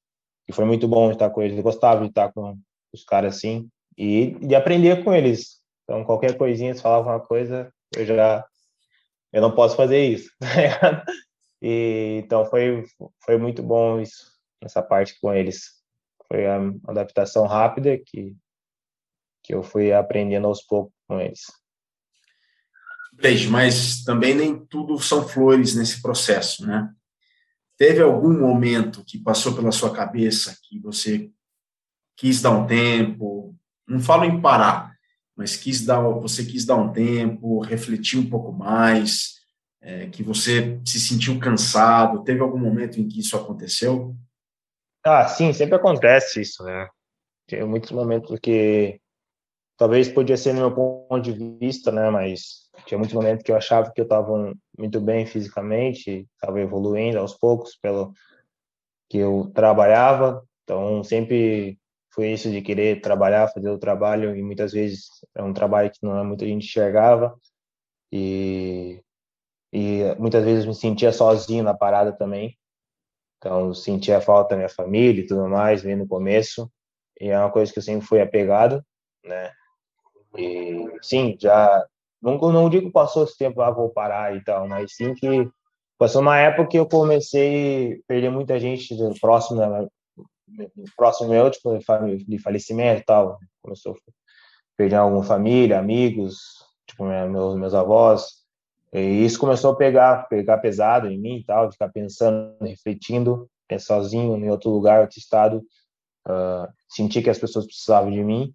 E foi muito bom estar com eles. Eu gostava de estar com os caras assim. E de aprender com eles. Então qualquer coisinha, se falava uma coisa, eu já. Eu não posso fazer isso. [laughs] Tá e, então foi, foi muito bom isso, essa parte com eles. Foi uma adaptação rápida que, que eu fui aprendendo aos poucos com eles. Leite, mas também nem tudo são flores nesse processo, né? Teve algum momento que passou pela sua cabeça que você quis dar um tempo, não falo em parar, mas quis dar, você quis dar um tempo, refletir um pouco mais, é, que você se sentiu cansado? Teve algum momento em que isso aconteceu? Ah, sim, sempre acontece isso, né? Tem muitos momentos que talvez podia ser no meu ponto de vista, né? Mas tinha muitos momentos que eu achava que eu estava muito bem fisicamente, estava evoluindo aos poucos pelo que eu trabalhava. Então, sempre foi isso de querer trabalhar, fazer o trabalho, e muitas vezes é um trabalho que não é muita gente enxergava. E, e muitas vezes me sentia sozinho na parada também. Então, sentia falta da minha família e tudo mais, vendo no começo. E é uma coisa que eu sempre fui apegado, né? E sim, já não, não digo passou esse tempo, ah, vou parar e tal, mas sim que passou uma época que eu comecei a perder muita gente próximo, próximo meu, tipo, de falecimento e tal. Começou a perder alguma família, amigos, tipo, meus, meus avós. E isso começou a pegar, pegar pesado em mim e tal, ficar pensando, refletindo, sozinho em outro lugar, outro estado. Uh, que as pessoas precisavam de mim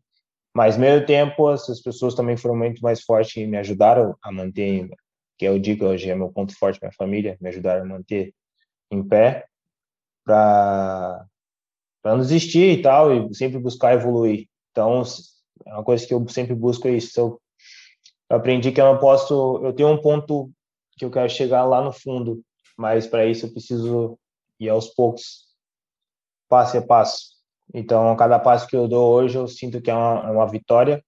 mas, meio tempo, essas pessoas também foram muito mais fortes e me ajudaram a manter, que eu digo hoje é meu ponto forte, minha família, me ajudaram a manter em pé para não desistir e tal, e sempre buscar evoluir. Então, é uma coisa que eu sempre busco é isso. Eu, eu aprendi que eu não posso, eu tenho um ponto que eu quero chegar lá no fundo, mas para isso eu preciso ir aos poucos, passo a passo. Então, cada passo que eu dou hoje, eu sinto que é uma, uma vitória.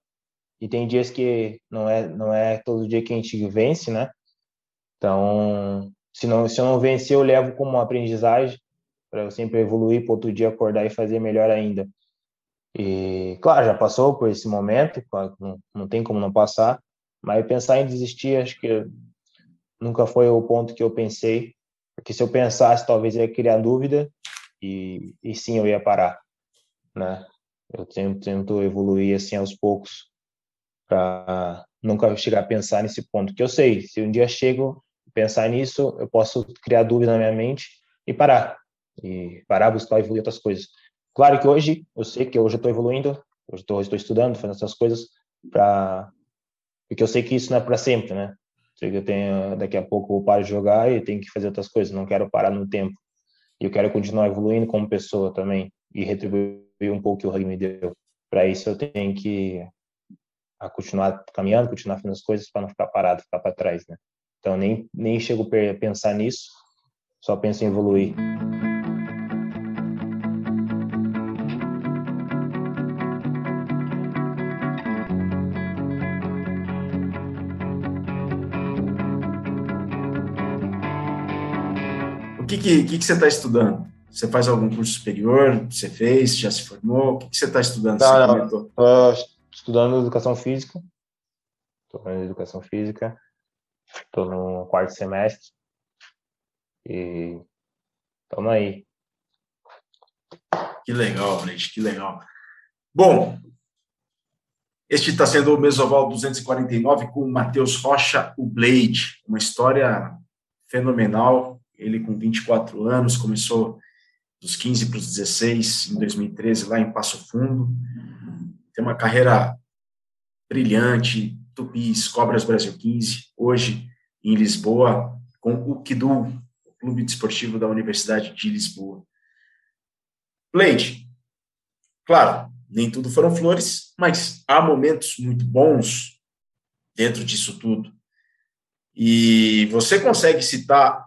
E tem dias que não é não é todo dia que a gente vence, né? Então, se não se eu não vencer, eu levo como uma aprendizagem para eu sempre evoluir, para outro dia acordar e fazer melhor ainda. E, claro, já passou por esse momento, não, não tem como não passar, mas pensar em desistir, acho que nunca foi o ponto que eu pensei, porque se eu pensasse, talvez eu ia criar dúvida e, e sim eu ia parar né? Eu tento, tento evoluir assim aos poucos para nunca chegar a pensar nesse ponto. Que eu sei, se um dia chego a pensar nisso, eu posso criar dúvida na minha mente e parar. E parar, buscar evoluir outras coisas. Claro que hoje, eu sei que hoje eu estou evoluindo, hoje estou estudando, fazendo essas coisas para porque eu sei que isso não é para sempre, né? Sei que eu tenho daqui a pouco eu paro de jogar e tenho que fazer outras coisas, não quero parar no tempo. E eu quero continuar evoluindo como pessoa também e retribuir um pouco que o rugby me deu. Para isso eu tenho que continuar caminhando, continuar fazendo as coisas para não ficar parado, ficar para trás, né? Então nem nem chego a pensar nisso, só penso em evoluir. O que, que, que, que você está estudando? Você faz algum curso superior? Você fez? Já se formou? O que, que você está estudando? Não, não. estudando educação física. Estou fazendo educação física. Estou no quarto semestre. E estamos aí. Que legal, gente, que legal. Bom, este está sendo o Mesoval 249 com o Matheus Rocha, o Blade. Uma história fenomenal. Ele, com 24 anos, começou dos 15 para os 16, em 2013, lá em Passo Fundo. Tem uma carreira brilhante, Tupis, Cobras Brasil 15, hoje em Lisboa, com o Kidu, o Clube Desportivo da Universidade de Lisboa. Leite, claro, nem tudo foram flores, mas há momentos muito bons dentro disso tudo. E você consegue citar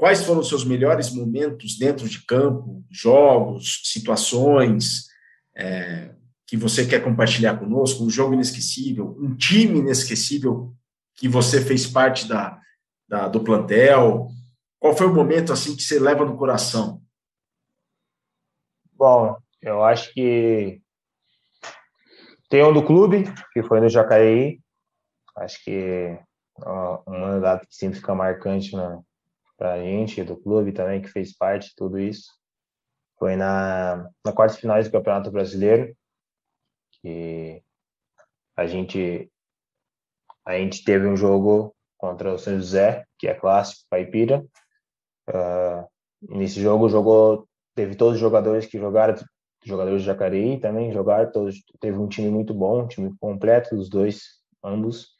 Quais foram os seus melhores momentos dentro de campo, jogos, situações é, que você quer compartilhar conosco? Um jogo inesquecível, um time inesquecível que você fez parte da, da, do plantel? Qual foi o momento assim que você leva no coração? Bom, eu acho que tem um do clube, que foi no Jacareí. Acho que ó, uma que sempre fica marcante na, para a gente, do clube também, que fez parte de tudo isso. Foi na, na quarta final do Campeonato Brasileiro, que a gente, a gente teve um jogo contra o São José, que é clássico, Caipira. Uh, nesse jogo, jogou, teve todos os jogadores que jogaram, jogadores de Jacareí também jogaram, todos, teve um time muito bom, um time completo, os dois, ambos.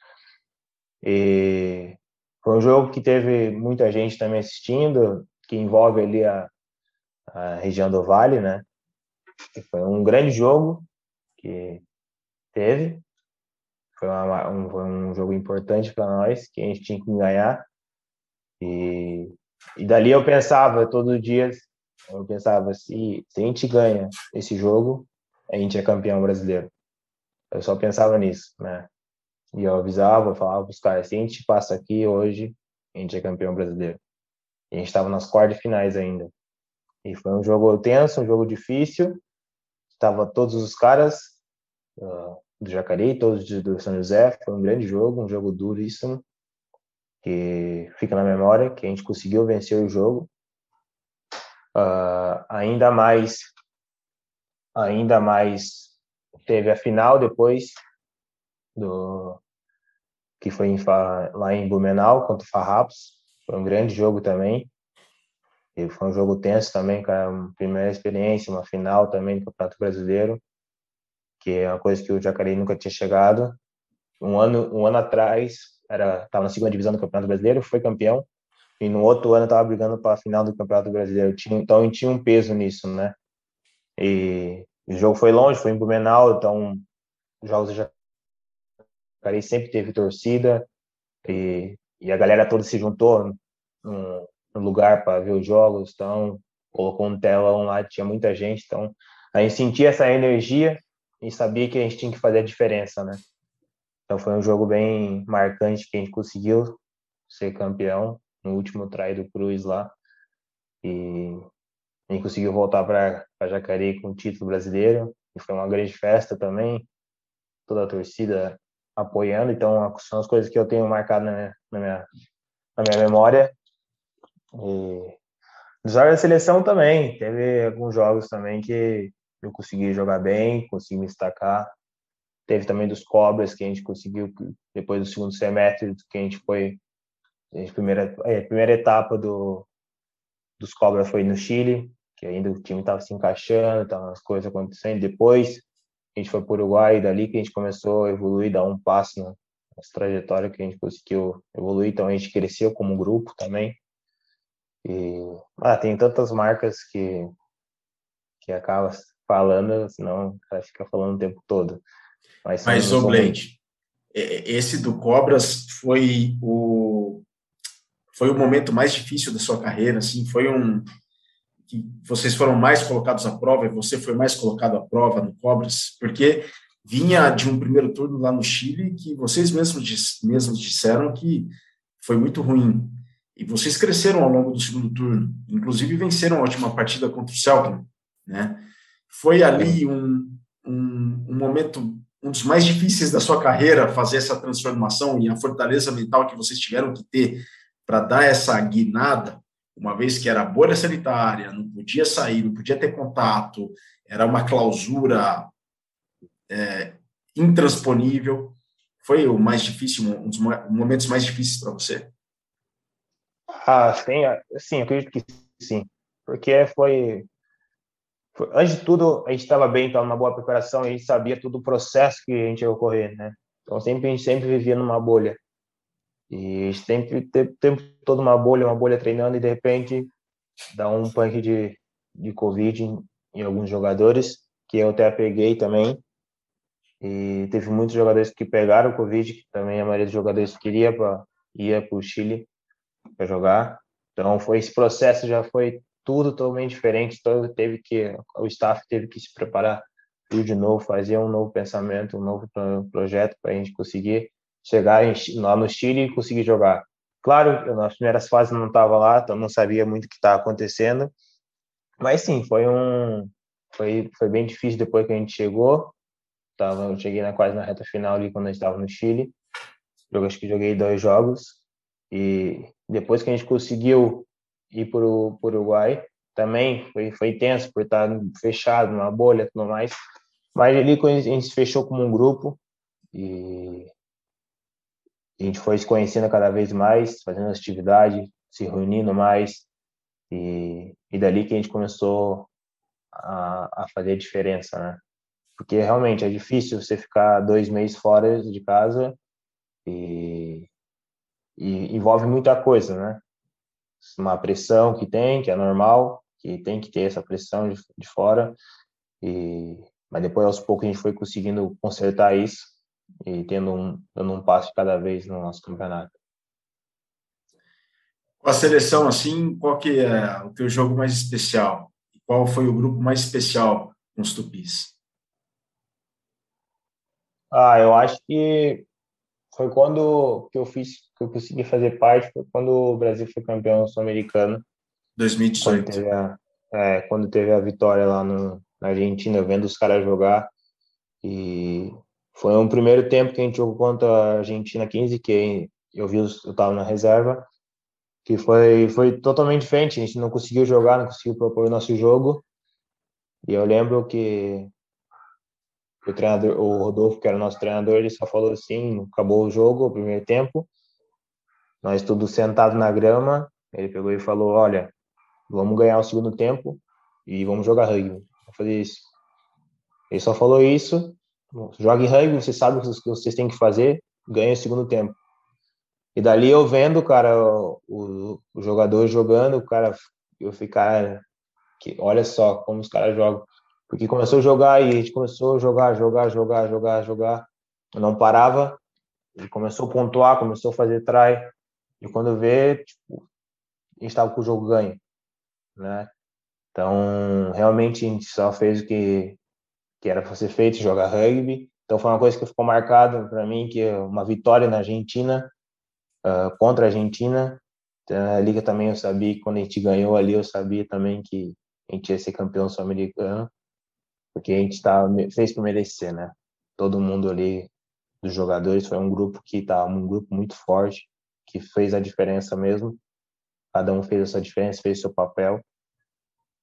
E foi um jogo que teve muita gente também assistindo, que envolve ali a, a região do Vale, né? E foi um grande jogo que teve. Foi, uma, um, um jogo importante para nós, que a gente tinha que ganhar. E, e dali eu pensava, todo dia, eu pensava, se, se a gente ganha esse jogo, a gente é campeão brasileiro. Eu só pensava nisso, né? E eu avisava, falava para os caras, se a gente passa aqui hoje, a gente é campeão brasileiro. E a gente estava nas quartas finais ainda. E foi um jogo tenso, um jogo difícil. Estava todos os caras uh, do Jacareí, todos do São José. Foi um grande jogo, um jogo duríssimo, que fica na memória, que a gente conseguiu vencer o jogo. Uh, ainda mais, ainda mais, teve a final depois, do que foi em, lá em Blumenau contra o Farrapos. Foi um grande jogo também. E foi um jogo tenso também, cara, uma primeira experiência, uma final também do Campeonato Brasileiro, que é uma coisa que o Jacareí nunca tinha chegado. Um ano, um ano atrás, era estava na segunda divisão do Campeonato Brasileiro, foi campeão, e no outro ano estava brigando para a final do Campeonato Brasileiro. Tinha, então tinha um peso nisso, né? E o jogo foi longe, foi em Blumenau, então jogos já Jacareí sempre teve torcida e, e a galera toda se juntou no lugar para ver os jogos, então colocou um telão lá, tinha muita gente, então a gente sentia essa energia e sabia que a gente tinha que fazer a diferença, né? Então foi um jogo bem marcante que a gente conseguiu ser campeão no último try do Cruz lá e a gente conseguiu voltar para Jacareí com o título brasileiro e foi uma grande festa também, toda a torcida apoiando, então são as coisas que eu tenho marcado na minha, na minha, na minha memória. E jogos da seleção também, teve alguns jogos também que eu consegui jogar bem, consegui me destacar. Teve também dos Cobras que a gente conseguiu depois do segundo semestre que a gente foi a gente, primeira é, primeira etapa do dos Cobras foi no Chile, que ainda o time estava se encaixando, estavam as coisas acontecendo. Depois a gente foi para o Uruguai, dali que a gente começou a evoluir, dar um passo na nossa trajetória que a gente conseguiu evoluir, então a gente cresceu como grupo também. E ah, tem tantas marcas que que acaba falando, senão o cara fica falando o tempo todo. Mas, Mas o Blade, esse do Cobras foi o foi o momento mais difícil da sua carreira, assim, foi um que vocês foram mais colocados à prova e você foi mais colocado à prova no Cobras, porque vinha de um primeiro turno lá no Chile que vocês mesmos, mesmos disseram que foi muito ruim. E vocês cresceram ao longo do segundo turno, inclusive venceram a última partida contra o Celtic, né? Foi ali um, um, um momento, um dos mais difíceis da sua carreira, fazer essa transformação e a fortaleza mental que vocês tiveram que ter para dar essa guinada, uma vez que era bolha sanitária, não podia sair, não podia ter contato, era uma clausura é, intransponível. Foi o mais difícil, um dos momentos mais difíceis para você? Ah, sim, sim, acredito que sim, porque foi, foi antes de tudo a gente estava bem, estava numa boa preparação, a gente sabia todo o processo que a gente ia ocorrer, né? Então sempre a gente sempre vivia numa bolha. E sempre tempo todo uma bolha, uma bolha treinando e de repente dá um punk de, de Covid em, em alguns jogadores, que eu até peguei também. E teve muitos jogadores que pegaram o Covid, que também a maioria dos jogadores queria para ir para o Chile para jogar. Então foi esse processo já foi tudo totalmente diferente. Todo teve que o staff teve que se preparar tudo de novo, fazer um novo pensamento, um novo projeto para a gente conseguir chegar lá no Chile e conseguir jogar. Claro, nas primeiras fases não estava lá, então não sabia muito o que estava acontecendo, mas sim, foi um foi foi bem difícil depois que a gente chegou. Tava, eu cheguei na quase na reta final ali quando a gente estava no Chile. Eu acho que joguei dois jogos e depois que a gente conseguiu ir para o Uruguai, também foi foi tenso por estar fechado numa bolha tudo mais. Mas ali a gente se fechou como um grupo e a gente foi se conhecendo cada vez mais, fazendo atividade, se reunindo mais, e, e dali que a gente começou a, a fazer a diferença, né? Porque realmente é difícil você ficar dois meses fora de casa e, e envolve muita coisa, né? Uma pressão que tem, que é normal, que tem que ter essa pressão de, de fora, e, mas depois aos poucos a gente foi conseguindo consertar isso e tendo um, dando um passo cada vez no nosso campeonato. Com a seleção, assim, qual que é o teu jogo mais especial? Qual foi o grupo mais especial com os Tupis? Ah, eu acho que foi quando que eu fiz, que eu consegui fazer parte, foi quando o Brasil foi campeão sul-americano. 2018. Quando teve a, é, quando teve a vitória lá no, na Argentina, vendo os caras jogar. E foi um primeiro tempo que a gente jogou contra a Argentina 15, que eu vi, eu estava na reserva, que foi, foi totalmente diferente. A gente não conseguiu jogar, não conseguiu propor o nosso jogo. E eu lembro que o treinador, o Rodolfo, que era o nosso treinador, ele só falou assim: acabou o jogo, o primeiro tempo, nós todos sentados na grama. Ele pegou e falou: Olha, vamos ganhar o segundo tempo e vamos jogar rugby. Eu falei isso. Ele só falou isso Jogue rugby, você sabe o que vocês têm que fazer, ganha o segundo tempo. E dali eu vendo, cara, o, o jogador jogando, o cara, eu ficar, que, olha só como os caras jogam. Porque começou a jogar e a gente começou a jogar, jogar, jogar, jogar, jogar. Eu não parava, e começou a pontuar, começou a fazer try. E quando vê, tipo, a gente estava com o jogo ganho, né? Então, realmente a gente só fez o que que era para ser feito, jogar rugby. Então foi uma coisa que ficou marcada para mim, que é uma vitória na Argentina, uh, contra a Argentina. Então, a liga também eu sabia quando a gente ganhou ali, eu sabia também que a gente ia ser campeão sul-americano, porque a gente tá, fez por merecer, né? Todo mundo ali dos jogadores foi um grupo que tá um grupo muito forte, que fez a diferença mesmo. Cada um fez a sua diferença, fez seu papel.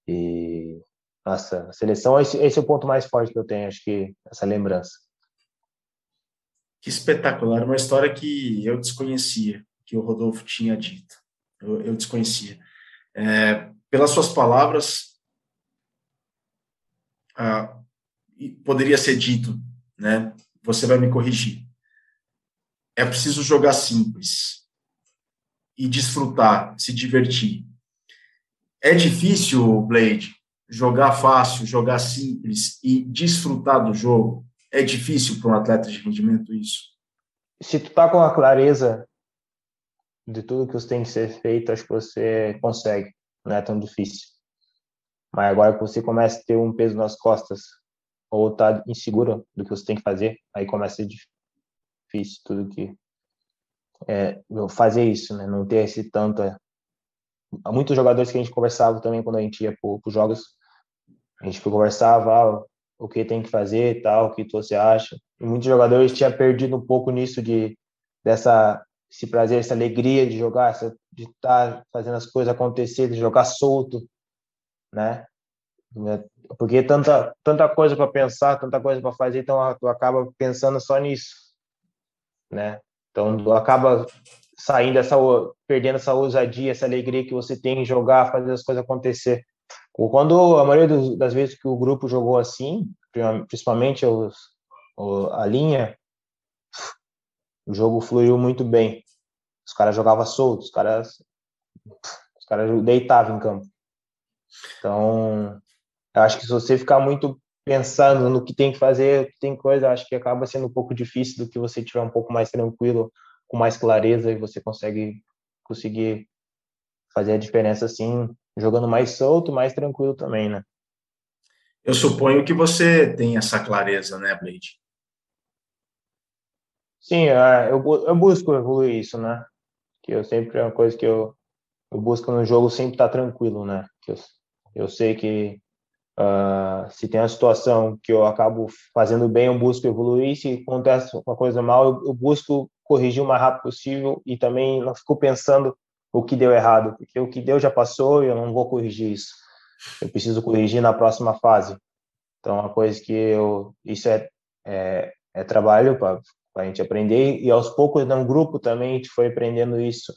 E nossa, seleção, esse, esse é o ponto mais forte que eu tenho, acho que essa lembrança. Que espetacular, uma história que eu desconhecia, que o Rodolfo tinha dito. Eu, eu desconhecia. É, pelas suas palavras, ah, poderia ser dito, né? Você vai me corrigir. É preciso jogar simples e desfrutar, se divertir. É difícil, Blade, jogar fácil, jogar simples e desfrutar do jogo, é difícil para um atleta de rendimento isso? Se tu tá com a clareza de tudo que tem que ser feito, acho que você consegue. Não é tão difícil. Mas agora que você começa a ter um peso nas costas ou tá inseguro do que você tem que fazer, aí começa a ser difícil tudo que é, fazer isso, né? Não ter esse tanto. É. Há muitos jogadores que a gente conversava também quando a gente ia para os jogos, a gente conversava ah, o que tem que fazer, tal, o que você acha. E muitos jogadores tinham perdido um pouco nisso de dessa esse prazer, essa alegria de jogar, essa, de estar tá fazendo as coisas acontecer, de jogar solto, né? Porque tanta tanta coisa para pensar, tanta coisa para fazer, então tu acaba pensando só nisso, né? Então tu acaba saindo essa perdendo essa ousadia, essa alegria que você tem em jogar, fazer as coisas acontecer. Quando a maioria das vezes que o grupo jogou assim, principalmente os, a linha, o jogo fluiu muito bem. Os caras jogavam soltos, os caras, os caras deitavam em campo. Então, eu acho que se você ficar muito pensando no que tem que fazer, tem coisa, acho que acaba sendo um pouco difícil do que você tiver um pouco mais tranquilo, com mais clareza e você consegue conseguir fazer a diferença assim, jogando mais solto, mais tranquilo também, né? Eu suponho que você tem essa clareza, né, Blade? Sim, é, eu, eu busco evoluir isso, né? Que eu sempre é uma coisa que eu, eu busco no jogo sempre estar tá tranquilo, né? Que eu, eu sei que uh, se tem uma situação que eu acabo fazendo bem, eu busco evoluir. Se acontece uma coisa mal, eu, eu busco corrigir o mais rápido possível e também não fico pensando o que deu errado, porque o que deu já passou e eu não vou corrigir isso. Eu preciso corrigir na próxima fase. Então, uma coisa que eu. Isso é, é, é trabalho para a gente aprender e aos poucos no grupo também a gente foi aprendendo isso.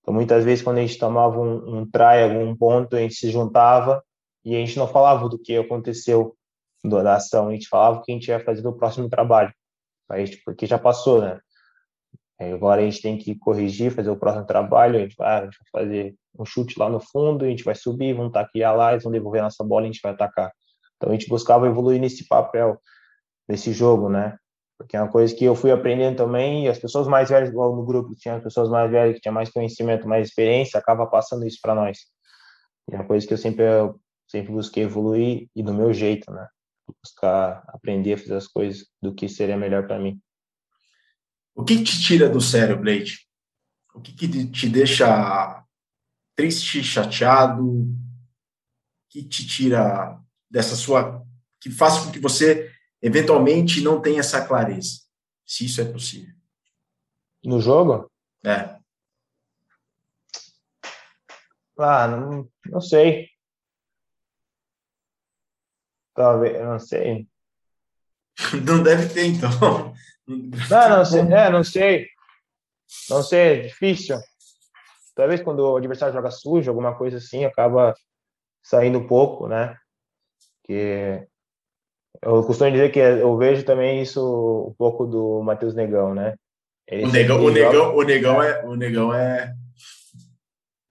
Então muitas vezes quando a gente tomava um, um try, algum ponto, a gente se juntava e a gente não falava do que aconteceu da ação, a gente falava o que a gente ia fazer no próximo trabalho, a gente, porque já passou, né? Agora a gente tem que corrigir, fazer o próximo trabalho, a gente vai, a gente vai fazer um chute lá no fundo, a gente vai subir, vamos taquear lá, eles vão devolver a nossa bola e a gente vai atacar. Então a gente buscava evoluir nesse papel, nesse jogo, né? porque é uma coisa que eu fui aprendendo também, e as pessoas mais velhas, igual no grupo, tinha pessoas mais velhas que tinham mais conhecimento, mais experiência, acaba passando isso para nós. E é uma coisa que eu sempre, eu sempre busquei evoluir e do meu jeito, né? Buscar aprender a fazer as coisas do que seria melhor para mim. O que te tira do sério, Blade? O que, que te deixa triste, chateado? O que te tira dessa sua. que faz com que você eventualmente não tem essa clareza, se isso é possível. No jogo? É. Ah, não, não sei. Talvez, não sei. [laughs] Não deve ter, então. Não, não [laughs] sei. É, não sei. Não sei, é difícil. Talvez quando o adversário joga sujo, alguma coisa assim, acaba saindo um pouco, né? Que eu costumo dizer que eu vejo também isso um pouco do Matheus Negão, né? o negão, o negão, o negão é, o negão é.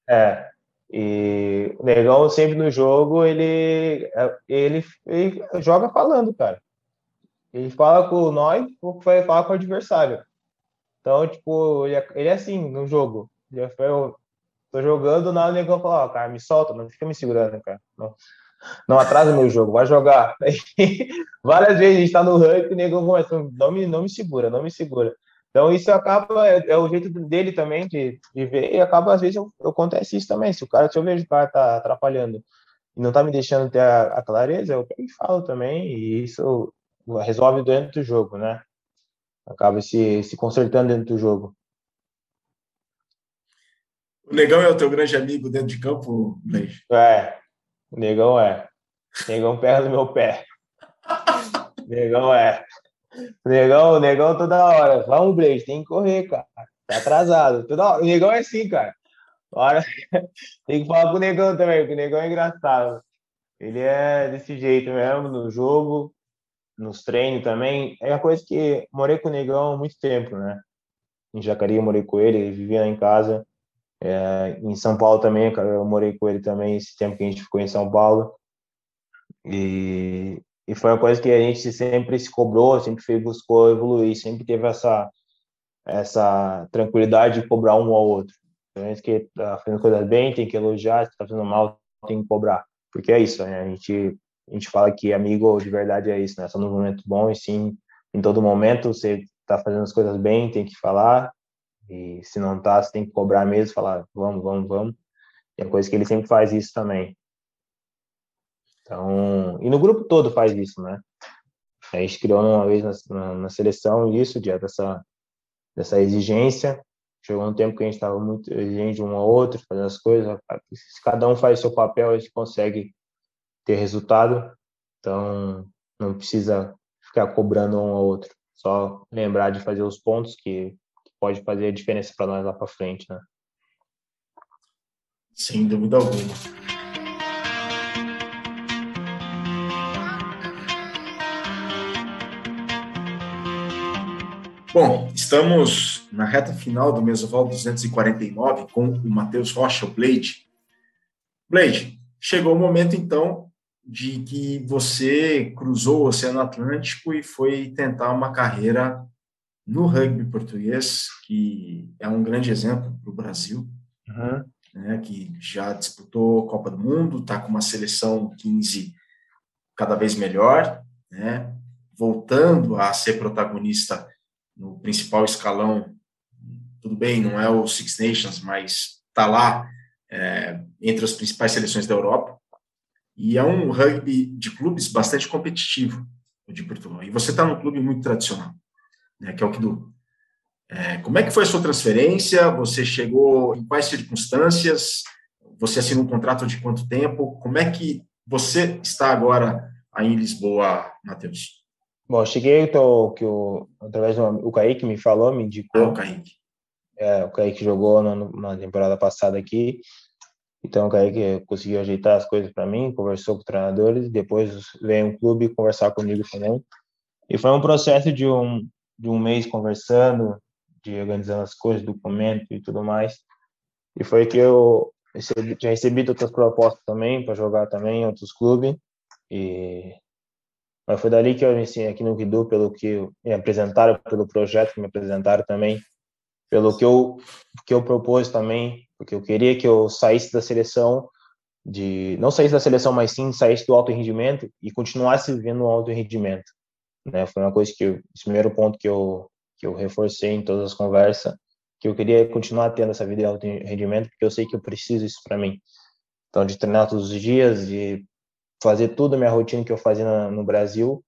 É. E o negão sempre no jogo ele, ele, ele joga falando, cara. Ele fala com nós, vai falar com o adversário. Então, tipo, ele é, ele é assim no jogo. Eu tô jogando, na o negão fala, ó, cara, me solta, não fica me segurando, cara. Não não atrasa meu jogo, vai jogar. [laughs] várias vezes a gente está no ranking o nego começa, não me, não me segura, não me segura. Então isso acaba, é, é o jeito dele também de, de ver, e acaba, às vezes, eu, eu acontece isso também. Se o cara, se eu vejo o cara tá atrapalhando e não tá me deixando ter a, a clareza, eu pego e falo também, e isso resolve dentro do jogo, né? Acaba se, se consertando dentro do jogo. O Negão é o teu grande amigo dentro de campo, Leite? É, o negão é. O negão pega no meu pé. O negão é. O negão, o negão toda hora. Vamos, Blade, tem que correr, cara. Tá atrasado. Toda hora. O negão é assim, cara. Hora... [laughs] tem que falar com o negão também, porque o negão é engraçado. Ele é desse jeito mesmo, no jogo, nos treinos também. É uma coisa que morei com o negão há muito tempo, né? Em Jacareí eu morei com ele, ele vivia em casa. É, em São Paulo também, eu morei com ele também esse tempo que a gente ficou em São Paulo. E, e foi uma coisa que a gente sempre se cobrou, sempre fez, buscou evoluir, sempre teve essa essa tranquilidade de cobrar um ao outro. A gente que está fazendo coisas bem, tem que elogiar, se está fazendo mal, tem que cobrar. Porque é isso, né? A gente, a gente fala que amigo de verdade é isso, né? Só no momento bom e sim, em todo momento, você está fazendo as coisas bem, tem que falar, e se não tá, você tem que cobrar mesmo, falar, vamos, vamos, vamos. E é coisa que ele sempre faz isso também. Então, e no grupo todo faz isso, né? A gente criou uma vez na, na, na seleção isso, dia dessa, dessa exigência. Chegou um tempo que a gente estava muito exigente um ao outro, fazendo as coisas. Se cada um faz seu papel, a gente consegue ter resultado. Então, não precisa ficar cobrando um ao outro. Só lembrar de fazer os pontos que, que pode fazer a diferença para nós lá para frente, né? Sem dúvida alguma. Bom, estamos na reta final do Mesoval 249 com o Matheus Rocha, o Blade. Blade, chegou o momento então de que você cruzou o Oceano Atlântico e foi tentar uma carreira no rugby português, que é um grande exemplo para o Brasil, uhum. né, que já disputou a Copa do Mundo, está com uma seleção 15 cada vez melhor, né, voltando a ser protagonista no principal escalão, tudo bem, não é o Six Nations, mas está lá é, entre as principais seleções da Europa. E é um rugby de clubes bastante competitivo, o de Portugal. E você está num clube muito tradicional, né, que é o Kidu. É, como é que foi a sua transferência? Você chegou em quais circunstâncias? Você assinou um contrato de quanto tempo? Como é que você está agora aí em Lisboa, Matheus? Bom, cheguei, tô, que o, através do o Kaique me falou, me indicou. Ah, o Kaique. É, o Kaique jogou na, na temporada passada aqui. Então o Kaique conseguiu ajeitar as coisas para mim, conversou com os treinadores, depois veio um clube conversar comigo também. E foi um processo de um, de um mês conversando, de organizando as coisas, documento e tudo mais. E foi que eu recebi, já recebi outras propostas também para jogar também em outros clubes. E mas foi dali que eu me aqui no Guidu, pelo que me apresentaram, pelo projeto que me apresentaram também, pelo que eu, que eu propus também, porque eu queria que eu saísse da seleção, de não saísse da seleção, mas sim saísse do alto rendimento e continuasse vivendo no alto rendimento. Né? Foi uma coisa que, eu, esse primeiro ponto que eu, que eu reforcei em todas as conversas, que eu queria continuar tendo essa vida de alto rendimento, porque eu sei que eu preciso isso para mim. Então, de treinar todos os dias, de fazer tudo a minha rotina que eu fazia no Brasil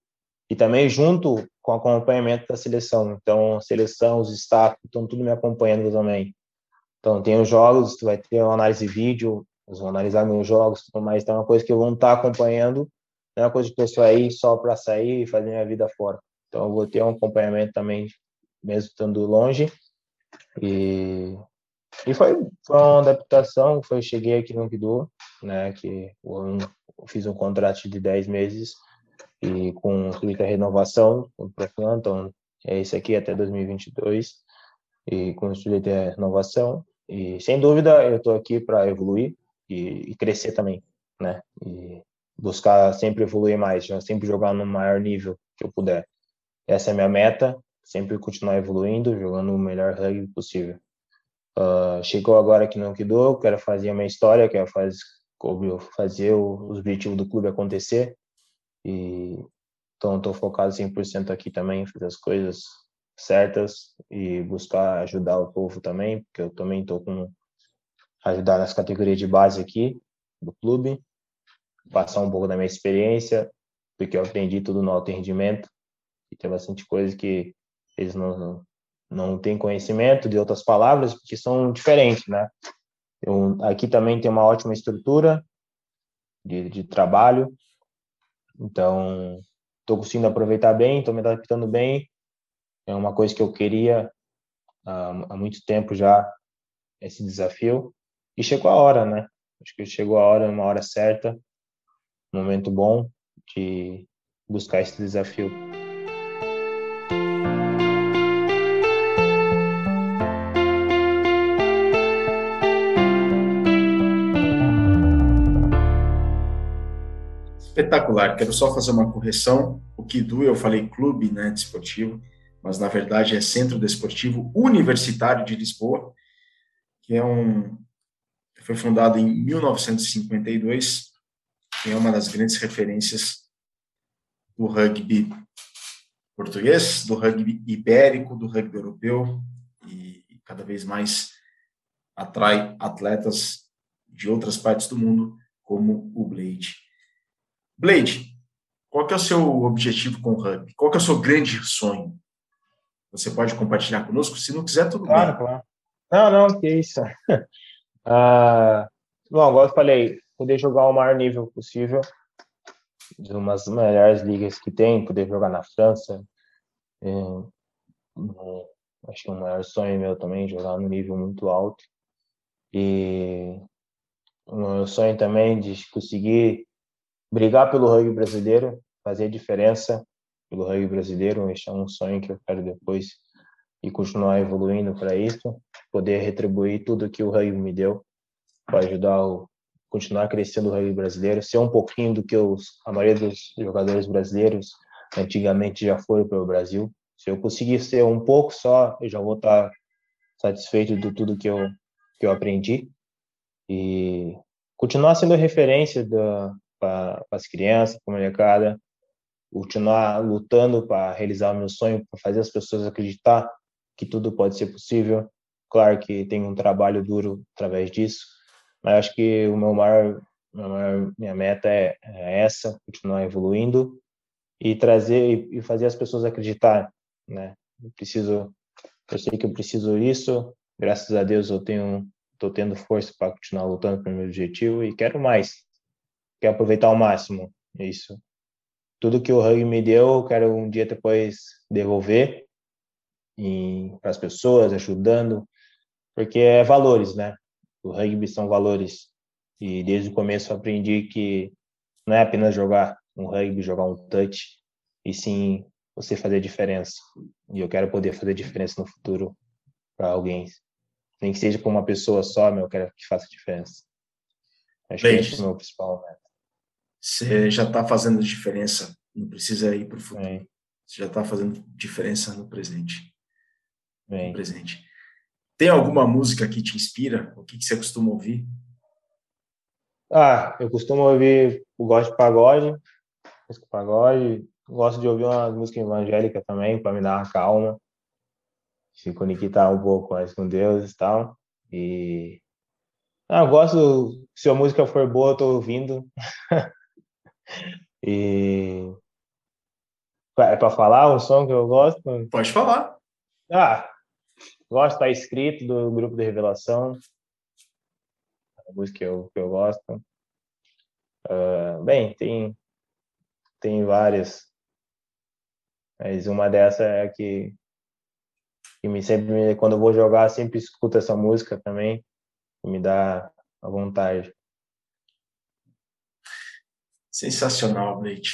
e também junto com o acompanhamento da seleção. Então, a seleção, os staff, estão tudo me acompanhando também. Então, tem os jogos, tu vai ter uma análise de vídeo, eles vão analisar meus jogos, tudo mais. Então, é uma coisa que eu vou estar acompanhando, não é uma coisa que eu aí só para sair e fazer minha vida fora. Então, eu vou ter um acompanhamento também, mesmo estando longe. E, e foi, foi uma adaptação, foi, cheguei aqui no Guido, né, que um, fiz um contrato de 10 meses e com muita renovação com o Profan, então é esse aqui até 2022 e com de renovação e sem dúvida eu estou aqui para evoluir e, e, crescer também, né? E buscar sempre evoluir mais, sempre jogar no maior nível que eu puder. Essa é a minha meta, sempre continuar evoluindo, jogando o melhor rugby possível. Uh, chegou agora aqui no Kido, quero fazer a minha história, quero fazer fazer os objetivos do clube acontecer. E então estou focado 100% aqui também, fazer as coisas certas e buscar ajudar o povo também, porque eu também estou com ajudar nas categorias de base aqui do clube, passar um pouco da minha experiência, porque eu aprendi tudo no alto rendimento e tem bastante coisa que eles não, não, têm conhecimento de outras palavras, porque são diferentes, né? Eu, aqui também tem uma ótima estrutura de, de trabalho, então estou conseguindo aproveitar bem, estou me adaptando bem. É uma coisa que eu queria há, muito tempo já, esse desafio. E chegou a hora, né? Acho que chegou a hora, uma hora certa, um momento bom de buscar esse desafio. Espetacular. Quero só fazer uma correção. O Kidu, eu falei clube né, desportivo. Mas na verdade é Centro Desportivo Universitário de Lisboa, que é um foi fundado em 1952, e é uma das grandes referências do rugby português, do rugby ibérico, do rugby europeu, e cada vez mais atrai atletas de outras partes do mundo, como o Blade. Blade, qual que é o seu objetivo com o rugby? Qual que é o seu grande sonho? Você pode compartilhar conosco? Se não quiser, tudo claro, bem. Claro, Não, não, que isso. [laughs] ah, bom, agora eu falei, poder jogar o maior nível possível, de umas melhores ligas que tem, poder jogar na França. É, acho que é o maior sonho meu também, jogar no nível muito alto. E o meu sonho também de conseguir brigar pelo rugby brasileiro, fazer diferença pelo rugby brasileiro, esse é um sonho que eu quero depois e continuar evoluindo para isso, poder retribuir tudo que o rugby me deu para ajudar o continuar crescendo o rugby brasileiro, ser um pouquinho do que os, a maioria dos jogadores brasileiros antigamente já foram para o Brasil. Se eu conseguir ser um pouco só, eu já vou estar satisfeito de tudo que eu que eu aprendi e continuar sendo referência para as crianças, para a molecada, continuar lutando para realizar o meu sonho, para fazer as pessoas acreditar que tudo pode ser possível. Claro que tem um trabalho duro através disso, mas acho que o meu maior, minha meta é, é, essa, continuar evoluindo e trazer e fazer as pessoas acreditar, né? Eu preciso, eu sei que eu preciso isso. Graças a Deus eu tenho, tô tendo força para continuar lutando pelo meu objetivo e quero mais. Quero aproveitar ao máximo isso. Tudo que o rugby me deu, eu quero um dia depois devolver para as pessoas, ajudando, porque é valores, né? O rugby são valores. E desde o começo eu aprendi que não é apenas jogar um rugby, jogar um touch, e sim você fazer diferença. E eu quero poder fazer diferença no futuro para alguém. Nem que seja com uma pessoa só, meu, eu quero que faça diferença. Acho Bem, que esse é o meu principal meta. Você já está fazendo diferença, não precisa ir para o futuro. Bem. Você já está fazendo diferença no presente. Bem. No presente. Tem alguma música que te inspira? O que, que você costuma ouvir? Ah, eu costumo ouvir, eu gosto de pagode, música pagode, gosto de ouvir uma música evangélica também, para me dar uma calma, se conectar um pouco mais com Deus e tal. E ah, eu gosto, se a música for boa, eu tô ouvindo. [laughs] e é para falar um som que eu gosto? Pode falar. Ah, Gosto da escrito do grupo de revelação. A música que eu, que eu gosto. Uh, bem, tem, tem várias. Mas uma dessa é a que, que me sempre, quando eu vou jogar, sempre escuto essa música também. Me dá a vontade. Sensacional, Blake.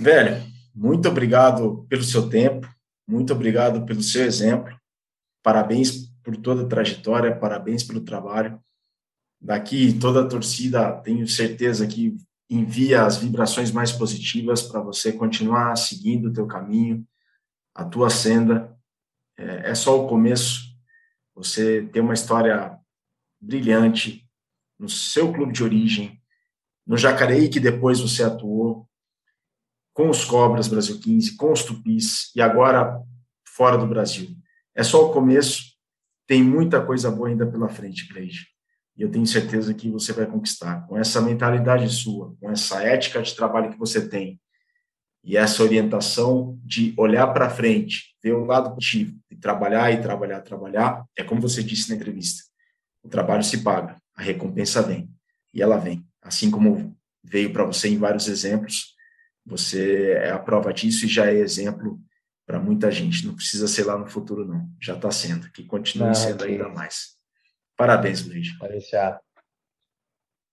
Velho, muito obrigado pelo seu tempo, muito obrigado pelo seu exemplo. Parabéns por toda a trajetória, parabéns pelo trabalho. Daqui, toda a torcida, tenho certeza que envia as vibrações mais positivas para você continuar seguindo o teu caminho, a tua senda. É, é só o começo. Você tem uma história brilhante no seu clube de origem, no Jacareí, que depois você atuou, com os Cobras Brasil 15, com os Tupis, e agora fora do Brasil. É só o começo, tem muita coisa boa ainda pela frente, Cleide. E eu tenho certeza que você vai conquistar. Com essa mentalidade sua, com essa ética de trabalho que você tem, e essa orientação de olhar para frente, ver o lado positivo, e trabalhar e trabalhar, trabalhar, é como você disse na entrevista. O trabalho se paga, a recompensa vem. E ela vem. Assim como veio para você em vários exemplos, você é a prova disso e já é exemplo para muita gente. Não precisa ser lá no futuro, não. Já está sendo. Que continue ah, sendo que ainda mais. Parabéns, Luiz. Deixar.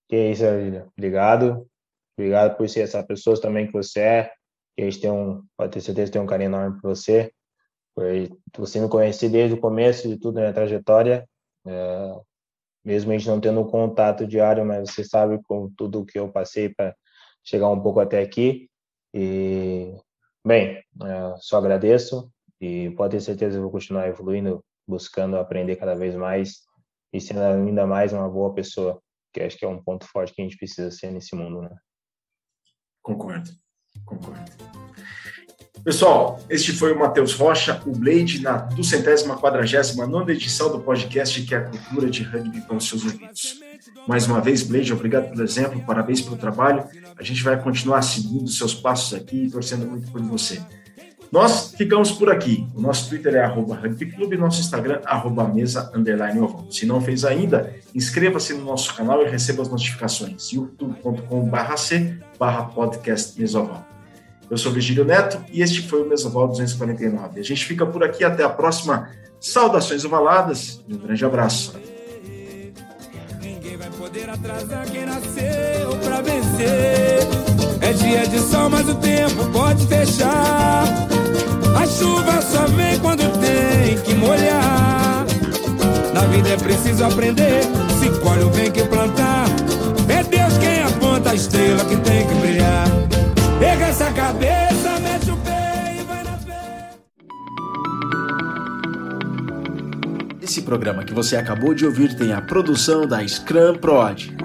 Que isso, Lília. Obrigado. Obrigado por ser essa pessoa também que você é. Que a gente tem um, pode ter certeza tem um carinho enorme por você. Por você me conhecer desde o começo de tudo na minha trajetória. É, mesmo a gente não tendo contato diário, mas você sabe com tudo que eu passei para chegar um pouco até aqui. E Bem, só agradeço e pode ter certeza que vou continuar evoluindo, buscando aprender cada vez mais e sendo ainda mais uma boa pessoa, que acho que é um ponto forte que a gente precisa ser nesse mundo, né? Concordo, concordo. Pessoal, este foi o Matheus Rocha, o Blade, na duzentésima quadragésima nona edição do podcast que é a cultura de rugby para os seus ouvidos. Mais uma vez, Blade, obrigado pelo exemplo, parabéns pelo trabalho. A gente vai continuar seguindo seus passos aqui e torcendo muito por você. Nós ficamos por aqui. O nosso Twitter é arroba rugbyclube, nosso Instagram, arroba mesa, underline. Se não fez ainda, inscreva-se no nosso canal e receba as notificações. youtube.com.br c barra podcast mesoval. Eu sou Virgílio Neto e este foi o Mesoval 249. A gente fica por aqui, até a próxima. Saudações ovaladas e um grande abraço. Ninguém vai poder atrasar quem nasceu pra vencer. É dia de sol, mas o tempo pode fechar. A chuva só vem quando tem que molhar. Na vida é preciso aprender. Se colhe o bem que plantar. É Deus quem aponta a estrela que tem que brilhar. Pega essa cabeça, mete o pé e vai na fé. Esse programa que você acabou de ouvir tem a produção da Scrum Prod.